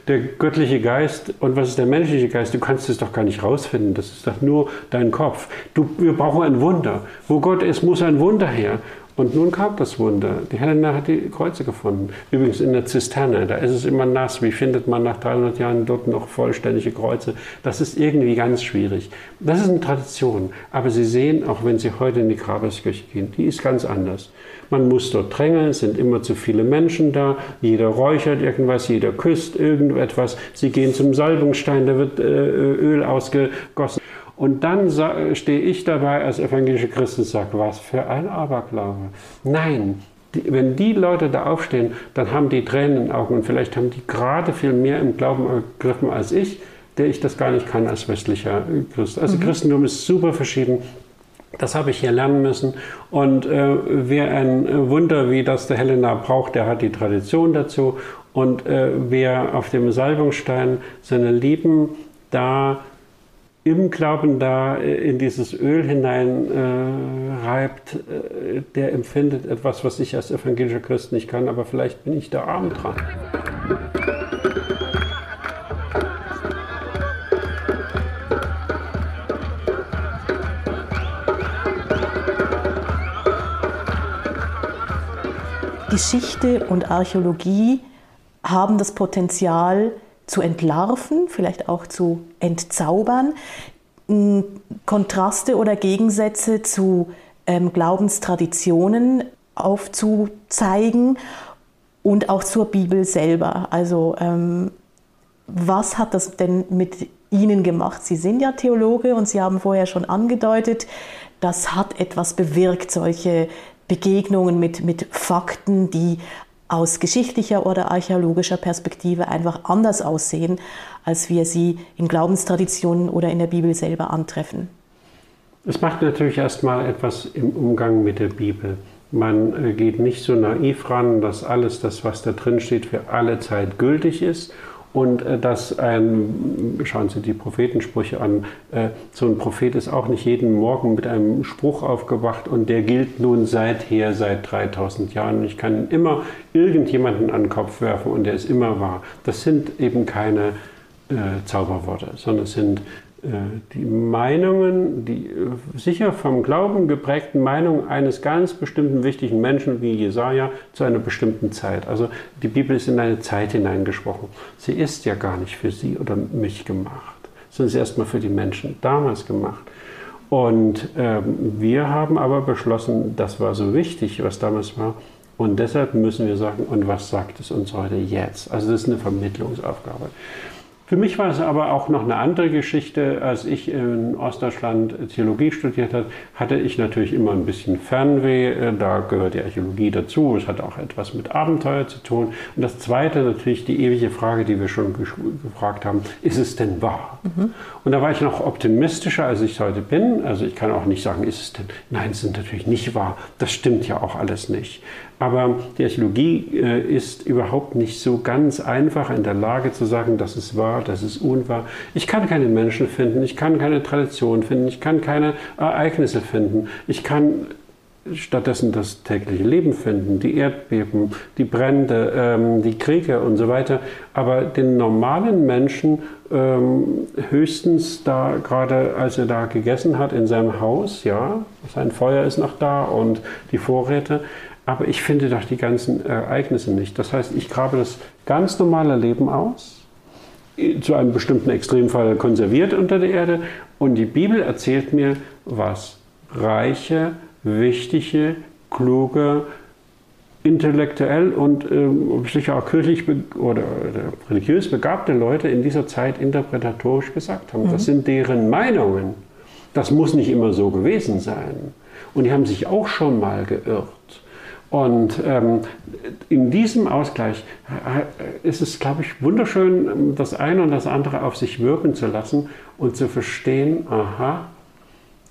[SPEAKER 3] der göttliche Geist und was ist der menschliche Geist? Du kannst es doch gar nicht rausfinden, das ist doch nur dein Kopf. Du, wir brauchen ein Wunder. Wo Gott ist, muss ein Wunder her. Und nun kam das Wunder. Die Helena hat die Kreuze gefunden. Übrigens in der Zisterne. Da ist es immer nass. Wie findet man nach 300 Jahren dort noch vollständige Kreuze? Das ist irgendwie ganz schwierig. Das ist eine Tradition. Aber Sie sehen, auch wenn Sie heute in die Grabeskirche gehen, die ist ganz anders. Man muss dort drängeln, es sind immer zu viele Menschen da, jeder räuchert irgendwas, jeder küsst irgendetwas. Sie gehen zum Salbungsstein, da wird äh, Öl ausgegossen. Und dann stehe ich dabei als evangelische Christ und sage, was für ein Aberglaube. Nein, die, wenn die Leute da aufstehen, dann haben die Tränen in den Augen und vielleicht haben die gerade viel mehr im Glauben ergriffen als ich, der ich das gar nicht kann als westlicher Christ. Also mhm. Christentum ist super verschieden. Das habe ich hier lernen müssen. Und äh, wer ein Wunder wie das der Helena braucht, der hat die Tradition dazu. Und äh, wer auf dem Salbungsstein seine Lieben da im Glauben da äh, in dieses Öl hinein äh, reibt, äh, der empfindet etwas, was ich als evangelischer Christ nicht kann, aber vielleicht bin ich da arm dran.
[SPEAKER 2] Geschichte und Archäologie haben das Potenzial, zu entlarven, vielleicht auch zu entzaubern, Kontraste oder Gegensätze zu ähm, Glaubenstraditionen aufzuzeigen und auch zur Bibel selber. Also ähm, was hat das denn mit Ihnen gemacht? Sie sind ja Theologe und Sie haben vorher schon angedeutet, das hat etwas bewirkt, solche Begegnungen mit, mit Fakten, die aus geschichtlicher oder archäologischer Perspektive einfach anders aussehen, als wir sie in Glaubenstraditionen oder in der Bibel selber antreffen.
[SPEAKER 3] Es macht natürlich erstmal etwas im Umgang mit der Bibel. Man äh, geht nicht so naiv ran, dass alles das, was da drin steht, für alle Zeit gültig ist und äh, dass ein, schauen Sie die Prophetensprüche an, äh, so ein Prophet ist auch nicht jeden Morgen mit einem Spruch aufgewacht und der gilt nun seither, seit 3000 Jahren. Ich kann immer irgendjemanden an den Kopf werfen und der ist immer wahr. Das sind eben keine äh, Zauberworte, sondern es sind die Meinungen, die äh, sicher vom Glauben geprägten Meinungen eines ganz bestimmten wichtigen Menschen wie Jesaja zu einer bestimmten Zeit. Also die Bibel ist in eine Zeit hineingesprochen. Sie ist ja gar nicht für Sie oder mich gemacht, sondern sie ist erstmal für die Menschen damals gemacht. Und ähm, wir haben aber beschlossen, das war so wichtig, was damals war. Und deshalb müssen wir sagen, und was sagt es uns heute jetzt? Also das ist eine Vermittlungsaufgabe. Für mich war es aber auch noch eine andere Geschichte. Als ich in Ostdeutschland Theologie studiert habe, hatte ich natürlich immer ein bisschen Fernweh. Da gehört die Archäologie dazu. Es hat auch etwas mit Abenteuer zu tun. Und das Zweite natürlich die ewige Frage, die wir schon gefragt haben, ist es denn wahr? Mhm. Und da war ich noch optimistischer, als ich heute bin. Also ich kann auch nicht sagen, ist es denn, nein, es ist natürlich nicht wahr. Das stimmt ja auch alles nicht. Aber die Archäologie äh, ist überhaupt nicht so ganz einfach in der Lage zu sagen, das ist wahr, das ist unwahr. Ich kann keine Menschen finden, ich kann keine Tradition finden, ich kann keine Ereignisse finden. Ich kann stattdessen das tägliche Leben finden, die Erdbeben, die Brände, ähm, die Kriege und so weiter. Aber den normalen Menschen ähm, höchstens da gerade, als er da gegessen hat in seinem Haus, ja, sein Feuer ist noch da und die Vorräte, aber ich finde doch die ganzen Ereignisse nicht. Das heißt, ich grabe das ganz normale Leben aus, zu einem bestimmten Extremfall konserviert unter der Erde, und die Bibel erzählt mir, was reiche, wichtige, kluge, intellektuell und äh, sicher auch kirchlich oder, oder, religiös begabte Leute in dieser Zeit interpretatorisch gesagt haben. Mhm. Das sind deren Meinungen. Das muss nicht immer so gewesen sein. Und die haben sich auch schon mal geirrt. Und ähm, in diesem Ausgleich äh, ist es, glaube ich, wunderschön, das eine und das andere auf sich wirken zu lassen und zu verstehen, aha,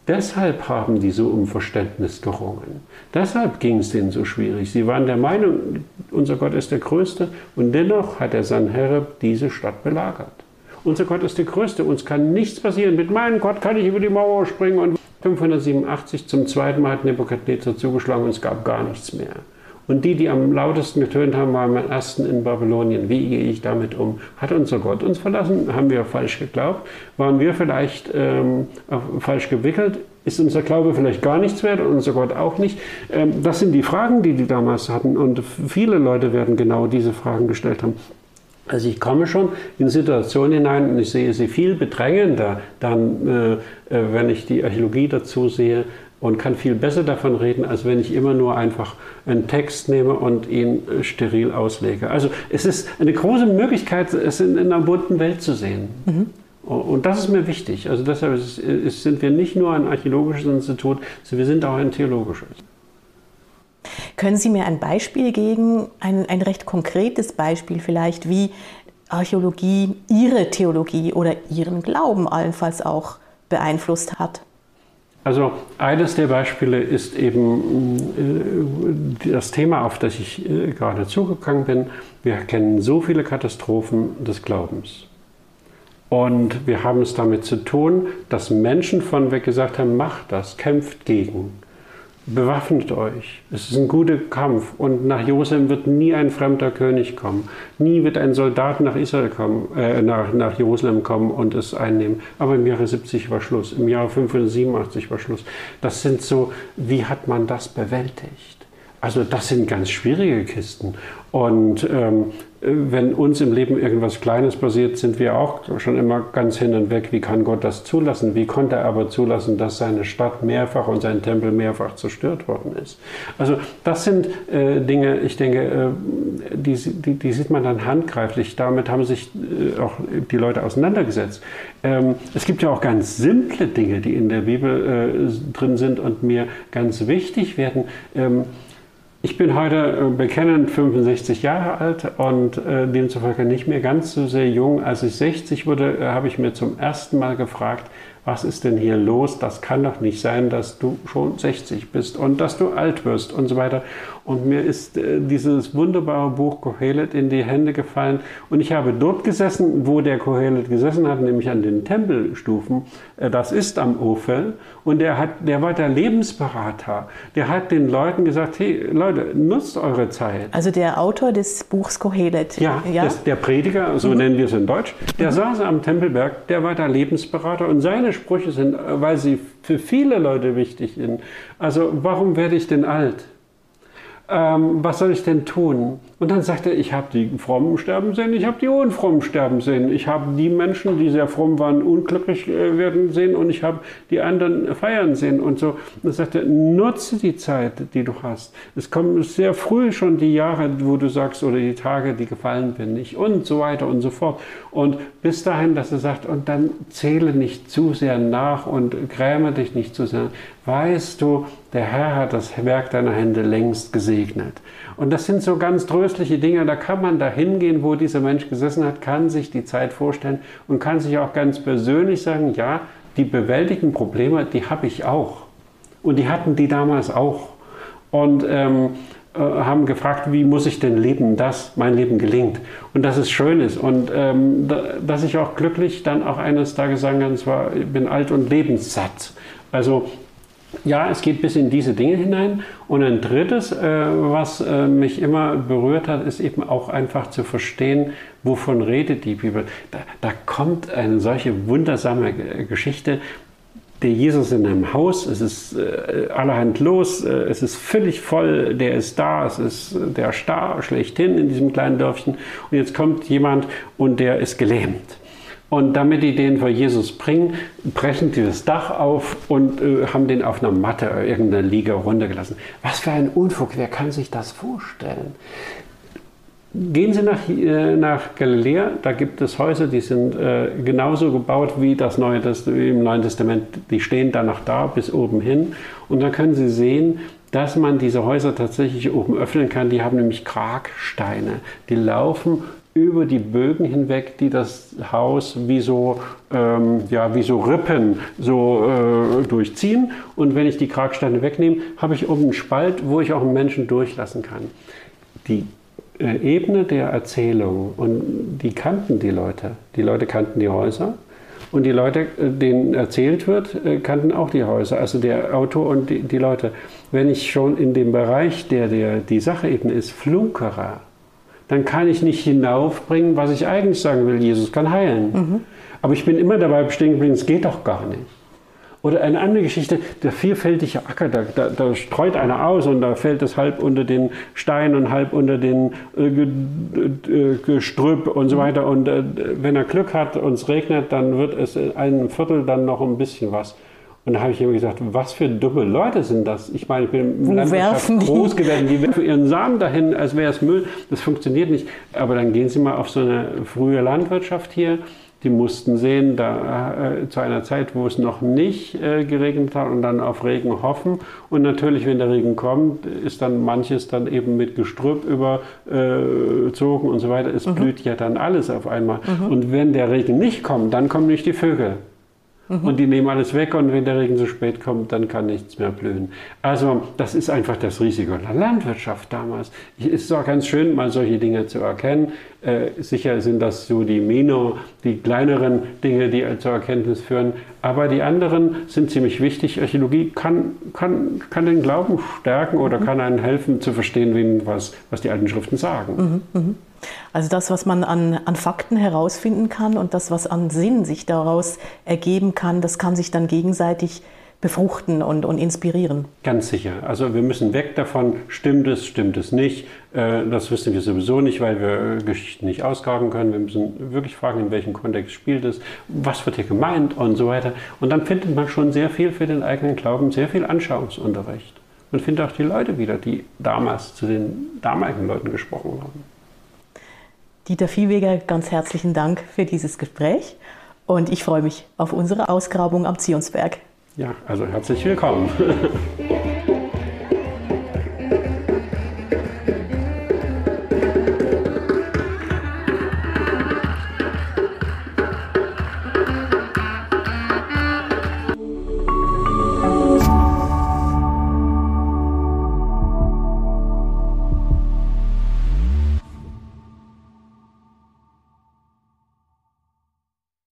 [SPEAKER 3] deshalb haben die so um Verständnis gerungen. Deshalb ging es denen so schwierig. Sie waren der Meinung, unser Gott ist der Größte und dennoch hat der Sanherib diese Stadt belagert. Unser Gott ist der Größte. Uns kann nichts passieren. Mit meinem Gott kann ich über die Mauer springen. Und 587 zum zweiten Mal hat Nebukadnezar zugeschlagen und es gab gar nichts mehr. Und die, die am lautesten getönt haben, waren am ersten in Babylonien. Wie gehe ich damit um? Hat unser Gott uns verlassen? Haben wir falsch geglaubt? Waren wir vielleicht ähm, falsch gewickelt? Ist unser Glaube vielleicht gar nichts wert und unser Gott auch nicht? Ähm, das sind die Fragen, die die damals hatten. Und viele Leute werden genau diese Fragen gestellt haben. Also ich komme schon in Situationen hinein und ich sehe sie viel bedrängender, dann, äh, äh wenn ich die Archäologie dazu sehe, und kann viel besser davon reden, als wenn ich immer nur einfach einen Text nehme und ihn äh, steril auslege. Also es ist eine große Möglichkeit, es in, in einer bunten Welt zu sehen. Mhm. Und das ist mir wichtig. Also deshalb ist, ist, sind wir nicht nur ein archäologisches Institut, sondern wir sind auch ein theologisches.
[SPEAKER 2] Können Sie mir ein Beispiel geben, ein, ein recht konkretes Beispiel vielleicht, wie Archäologie Ihre Theologie oder Ihren Glauben allenfalls auch beeinflusst hat?
[SPEAKER 3] Also eines der Beispiele ist eben äh, das Thema, auf das ich äh, gerade zugegangen bin. Wir kennen so viele Katastrophen des Glaubens. Und wir haben es damit zu tun, dass Menschen von weg gesagt haben, macht das, kämpft gegen bewaffnet euch. Es ist ein guter Kampf und nach Jerusalem wird nie ein fremder König kommen. Nie wird ein Soldat nach Israel kommen, äh, nach, nach Jerusalem kommen und es einnehmen. Aber im Jahre 70 war Schluss, im Jahre 587 war Schluss. Das sind so, wie hat man das bewältigt? Also das sind ganz schwierige Kisten. Und ähm, wenn uns im Leben irgendwas Kleines passiert, sind wir auch schon immer ganz hin und weg. Wie kann Gott das zulassen? Wie konnte er aber zulassen, dass seine Stadt mehrfach und sein Tempel mehrfach zerstört worden ist? Also das sind äh, Dinge, ich denke, äh, die, die, die, sieht man dann handgreiflich. Damit haben sich äh, auch die Leute auseinandergesetzt. Ähm, es gibt ja auch ganz simple Dinge, die in der Bibel äh, drin sind und mir ganz wichtig werden. Ähm, ich bin heute äh, bekennend 65 Jahre alt und äh, demzufolge nicht mehr ganz so sehr jung. Als ich 60 wurde, äh, habe ich mir zum ersten Mal gefragt, was ist denn hier los? Das kann doch nicht sein, dass du schon 60 bist und dass du alt wirst und so weiter. Und mir ist äh, dieses wunderbare Buch Kohelet in die Hände gefallen und ich habe dort gesessen, wo der Kohelet gesessen hat, nämlich an den Tempelstufen. Äh, das ist am Ofel und der, hat, der war der Lebensberater. Der hat den Leuten gesagt, hey Leute, nutzt eure Zeit.
[SPEAKER 2] Also der Autor des Buchs Kohelet.
[SPEAKER 3] Ja, ja? Das, der Prediger, so mhm. nennen wir es in Deutsch, der mhm. saß am Tempelberg, der war der Lebensberater und seine Sprüche sind, äh, weil sie für viele Leute wichtig sind. Also warum werde ich denn alt? Ähm, was soll ich denn tun? Und dann sagt er, ich habe die Frommen sterben sehen, ich habe die Unfrommen sterben sehen. Ich habe die Menschen, die sehr fromm waren, unglücklich äh, werden sehen und ich habe die anderen feiern sehen und so. Und dann sagt er, nutze die Zeit, die du hast. Es kommen sehr früh schon die Jahre, wo du sagst, oder die Tage, die gefallen bin nicht und so weiter und so fort. Und bis dahin, dass er sagt, und dann zähle nicht zu sehr nach und gräme dich nicht zu sehr. Weißt du, der Herr hat das Werk deiner Hände längst gesegnet. Und das sind so ganz tröstliche Dinge, da kann man da hingehen, wo dieser Mensch gesessen hat, kann sich die Zeit vorstellen und kann sich auch ganz persönlich sagen, ja, die bewältigten Probleme, die habe ich auch. Und die hatten die damals auch. Und ähm, äh, haben gefragt, wie muss ich denn leben, dass mein Leben gelingt. Und dass es schön ist. Und ähm, da, dass ich auch glücklich dann auch eines Tages sagen kann, zwar, ich bin alt und lebenssatt. Also ja, es geht bis in diese Dinge hinein. Und ein drittes, äh, was äh, mich immer berührt hat, ist eben auch einfach zu verstehen, wovon redet die Bibel. Da, da kommt eine solche wundersame Geschichte. Der Jesus in einem Haus, es ist äh, allerhand los, äh, es ist völlig voll, der ist da, es ist der Star schlechthin in diesem kleinen Dörfchen. Und jetzt kommt jemand und der ist gelähmt. Und damit die den vor Jesus bringen, brechen die das Dach auf und äh, haben den auf einer Matte irgendeiner Liege runtergelassen. Was für ein Unfug, wer kann sich das vorstellen? Gehen Sie nach, äh, nach Galiläa, da gibt es Häuser, die sind äh, genauso gebaut wie, das Neue, wie im Neuen Testament. Die stehen da noch da bis oben hin. Und da können Sie sehen, dass man diese Häuser tatsächlich oben öffnen kann. Die haben nämlich Kragsteine. Die laufen über die Bögen hinweg, die das Haus wie so, ähm, ja, wie so Rippen so äh, durchziehen. Und wenn ich die Kragsteine wegnehme, habe ich oben einen Spalt, wo ich auch einen Menschen durchlassen kann. Die äh, Ebene der Erzählung und die kannten die Leute. Die Leute kannten die Häuser und die Leute, äh, denen erzählt wird, äh, kannten auch die Häuser, also der Autor und die, die Leute. Wenn ich schon in dem Bereich, der, der die Sachebene ist, flunkere, dann kann ich nicht hinaufbringen, was ich eigentlich sagen will. Jesus kann heilen. Mhm. Aber ich bin immer dabei stehen geblieben, es geht doch gar nicht. Oder eine andere Geschichte, der vielfältige Acker, da, da, da, streut einer aus und da fällt es halb unter den Stein und halb unter den äh, äh, Gestrüpp und so mhm. weiter. Und äh, wenn er Glück hat und es regnet, dann wird es in einem Viertel dann noch ein bisschen was. Und da habe ich immer gesagt, was für dumme Leute sind das? Ich meine, ich bin
[SPEAKER 2] im Landwirtschaft
[SPEAKER 3] groß geworden, die werfen ihren Samen dahin, als wäre es Müll. Das funktioniert nicht. Aber dann gehen Sie mal auf so eine frühe Landwirtschaft hier die mussten sehen, da, äh, zu einer Zeit, wo es noch nicht äh, geregnet hat und dann auf Regen hoffen. Und natürlich, wenn der Regen kommt, ist dann manches dann eben mit Gestrüpp überzogen und so weiter. Es mhm. blüht ja dann alles auf einmal. Mhm. Und wenn der Regen nicht kommt, dann kommen nicht die Vögel. Mhm. Und die nehmen alles weg und wenn der Regen zu spät kommt, dann kann nichts mehr blühen. Also das ist einfach das Risiko der Landwirtschaft damals. Es ist auch ganz schön, mal solche Dinge zu erkennen. Äh, sicher sind das so die Mino, die kleineren Dinge, die zur Erkenntnis führen. Aber die anderen sind ziemlich wichtig. Archäologie kann, kann, kann den Glauben stärken oder mhm. kann einen helfen zu verstehen, was, was die alten Schriften sagen.
[SPEAKER 2] Mhm. Also das, was man an, an Fakten herausfinden kann und das, was an Sinn sich daraus ergeben kann, das kann sich dann gegenseitig befruchten und, und inspirieren.
[SPEAKER 3] Ganz sicher. Also wir müssen weg davon, stimmt es, stimmt es nicht. Äh, das wissen wir sowieso nicht, weil wir Geschichten nicht ausgraben können. Wir müssen wirklich fragen, in welchem Kontext spielt es, was wird hier gemeint und so weiter. Und dann findet man schon sehr viel für den eigenen Glauben, sehr viel Anschauungsunterricht. Man findet auch die Leute wieder, die damals zu den damaligen Leuten gesprochen haben.
[SPEAKER 2] Dieter Viehweger, ganz herzlichen Dank für dieses Gespräch und ich freue mich auf unsere Ausgrabung am Zionsberg.
[SPEAKER 3] Ja, also herzlich willkommen.